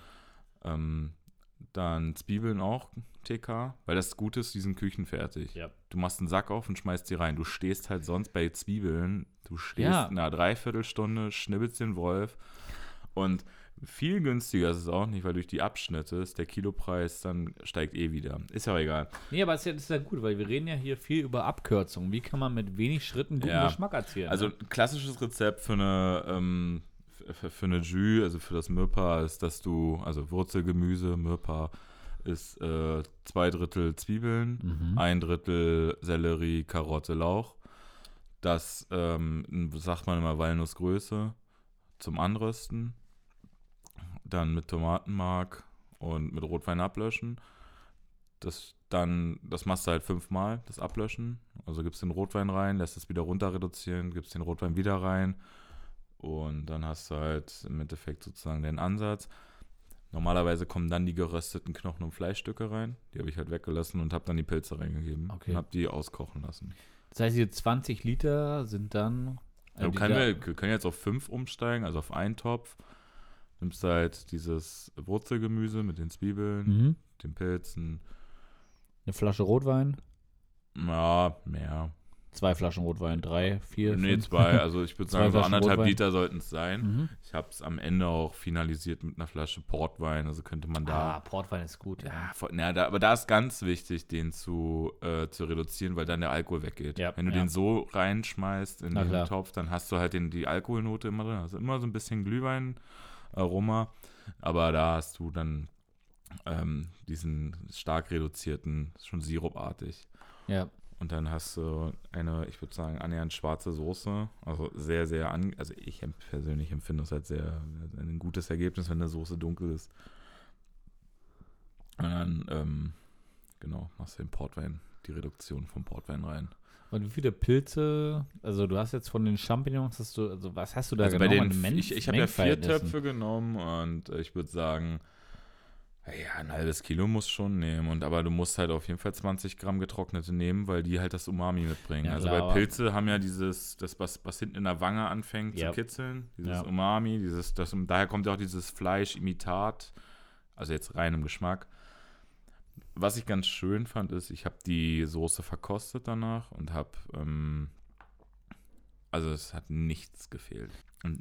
Ähm, dann Zwiebeln auch TK, weil das Gute ist, die sind küchenfertig. Ja. Du machst einen Sack auf und schmeißt die rein. Du stehst halt sonst bei Zwiebeln, du stehst Ja. eine Dreiviertelstunde, schnibbelst den Wolf und viel günstiger ist es auch nicht, weil durch die Abschnitte ist der Kilopreis dann steigt eh wieder. Ist ja auch egal. Nee, aber es ist ja, ist ja gut, weil wir reden ja hier viel über Abkürzungen. Wie kann man mit wenig Schritten guten Ja. Geschmack erzielen? Also ne? ein klassisches Rezept für eine ähm, für, für eine Jus, also für das Mürpa, ist, dass du, also Wurzelgemüse, Mürpa, ist äh, zwei Drittel Zwiebeln, Mhm. ein Drittel Sellerie, Karotte, Lauch. Das ähm, sagt man immer Walnussgröße zum Anrösten. Dann mit Tomatenmark und mit Rotwein ablöschen. Das dann, das machst du halt fünfmal, das Ablöschen. Also gibst den Rotwein rein, lässt es wieder runter reduzieren, gibst den Rotwein wieder rein. Und dann hast du halt im Endeffekt sozusagen den Ansatz. Normalerweise kommen dann die gerösteten Knochen- und Fleischstücke rein. Die habe ich halt weggelassen und habe dann die Pilze reingegeben. Okay. Und habe die auskochen lassen. Das heißt, diese 20 Liter sind dann. Ja, äh, du können, dieser- wir, können jetzt auf fünf umsteigen, also auf einen Topf. Nimmst halt dieses Wurzelgemüse mit den Zwiebeln, Mhm. den Pilzen. Eine Flasche Rotwein, Ja, mehr. zwei Flaschen Rotwein, drei, vier. nee, fünf. zwei. Also ich würde sagen, so anderthalb Rotwein. Liter sollten es sein. Mhm. Ich habe es am Ende auch finalisiert mit einer Flasche Portwein. Also könnte man da Ah, Portwein ist gut. Ja. Voll, na, da, aber da ist ganz wichtig, den zu, äh, zu reduzieren, weil dann der Alkohol weggeht. Ja, Wenn du ja. den so reinschmeißt in Na den klar. Topf, dann hast du halt den, die Alkoholnote immer drin. Also immer so ein bisschen Glühwein-Aroma. Aber da hast du dann ähm, diesen stark reduzierten, schon sirupartig. ja. Und dann hast du eine, ich würde sagen, annähernd schwarze Soße. Also sehr, sehr, an, also ich persönlich empfinde es als sehr ein gutes Ergebnis, wenn eine Soße dunkel ist. Und dann, ähm, genau, machst du den Portwein, die Reduktion vom Portwein rein. Und wie viele Pilze, also du hast jetzt von den Champignons, hast du, also was hast du da also genau bei den, Men- ich, ich habe ja vier? Töpfe genommen und ich würde sagen, ja, ein halbes Kilo musst du schon nehmen. Und aber du musst halt auf jeden Fall 20 Gramm getrocknete nehmen, weil die halt das Umami mitbringen. Ja, also klar, bei Pilze haben ja dieses, das, was, was hinten in der Wange anfängt Ja. zu kitzeln, dieses Ja. Umami, dieses, das, daher kommt ja auch dieses Fleischimitat, also jetzt rein im Geschmack. Was ich ganz schön fand, ist, ich habe die Soße verkostet danach und habe, ähm, also es hat nichts gefehlt. Und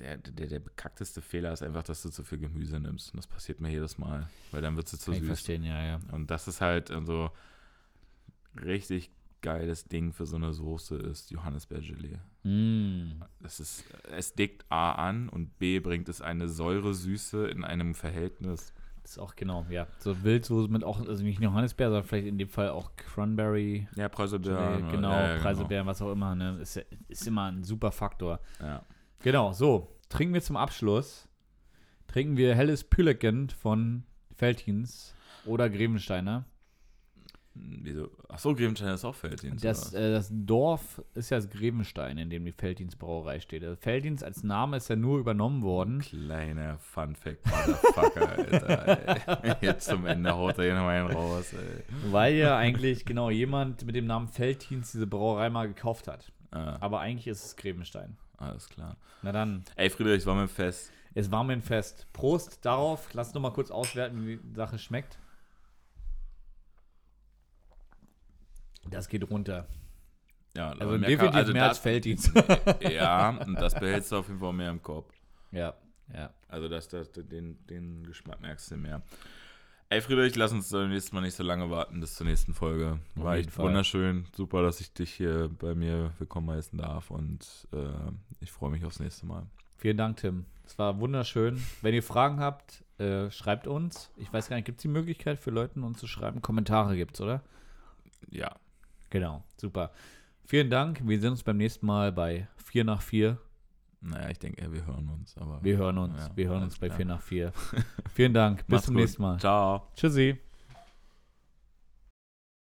der, der, der bekackteste Fehler ist einfach, dass du zu viel Gemüse nimmst. Und das passiert mir jedes Mal, weil dann wird sie zu ich süß. verstehen, ja, ja. Und das ist halt so richtig geiles Ding für so eine Soße ist Johannisbeergelee. Mm. Das ist, es deckt A an und B bringt es eine Säure-Süße in einem Verhältnis. Ist auch genau, ja. So Wildsoße mit auch, also nicht Johannisbeer, sondern vielleicht in dem Fall auch Cranberry. Ja, Preiselbeeren. Gelee, genau, ja, ja, Preiselbeeren, was auch immer, ne? Ist, ist immer ein super Faktor. Ja. Genau, so. Trinken wir zum Abschluss. Trinken wir helles Püleken von Veltins oder Grevensteiner. Wieso? Achso, Grevenstein ist auch Felddienst. Das, äh, das Dorf ist ja das Grevenstein, in dem die Felddienstbrauerei steht. Der Felddienst als Name ist ja nur übernommen worden. Kleiner Funfact, Motherfucker, Alter. Ey. Jetzt zum Ende haut er hier noch einen raus, ey. Weil ja eigentlich genau jemand mit dem Namen Felddienst diese Brauerei mal gekauft hat. Ah, Aber eigentlich ist es Grevenstein. alles klar. Na dann, Ey, Friedrich, war mir fest. es war mir ein Fest. Prost darauf. Lass noch mal kurz auswerten, wie die Sache schmeckt. Das geht runter. Ja, Also definitiv kann- also mehr als das- Felddienst. Ja, und das behältst du auf jeden Fall mehr im Kopf. ja, ja. Also das, das, den, den Geschmack merkst du mehr. Ey, Friedrich, lass uns beim nächsten Mal nicht so lange warten bis zur nächsten Folge. War echt Fall. wunderschön. Super, dass ich dich hier bei mir willkommen heißen darf. Und äh, ich freue mich aufs nächste Mal. Vielen Dank, Tim. Es war wunderschön. Wenn ihr Fragen habt, äh, schreibt uns. Ich weiß gar nicht, gibt es die Möglichkeit für Leute, uns zu schreiben? Kommentare gibt's, oder? Ja, Genau, super. Vielen Dank. Wir sehen uns beim nächsten Mal bei 4 nach 4. naja, ich denke, wir hören uns. Aber Wir hören uns. Ja, wir hören uns bei klar. 4 nach 4. Vielen Dank. Bis Macht's zum gut. nächsten Mal. Ciao. Tschüssi.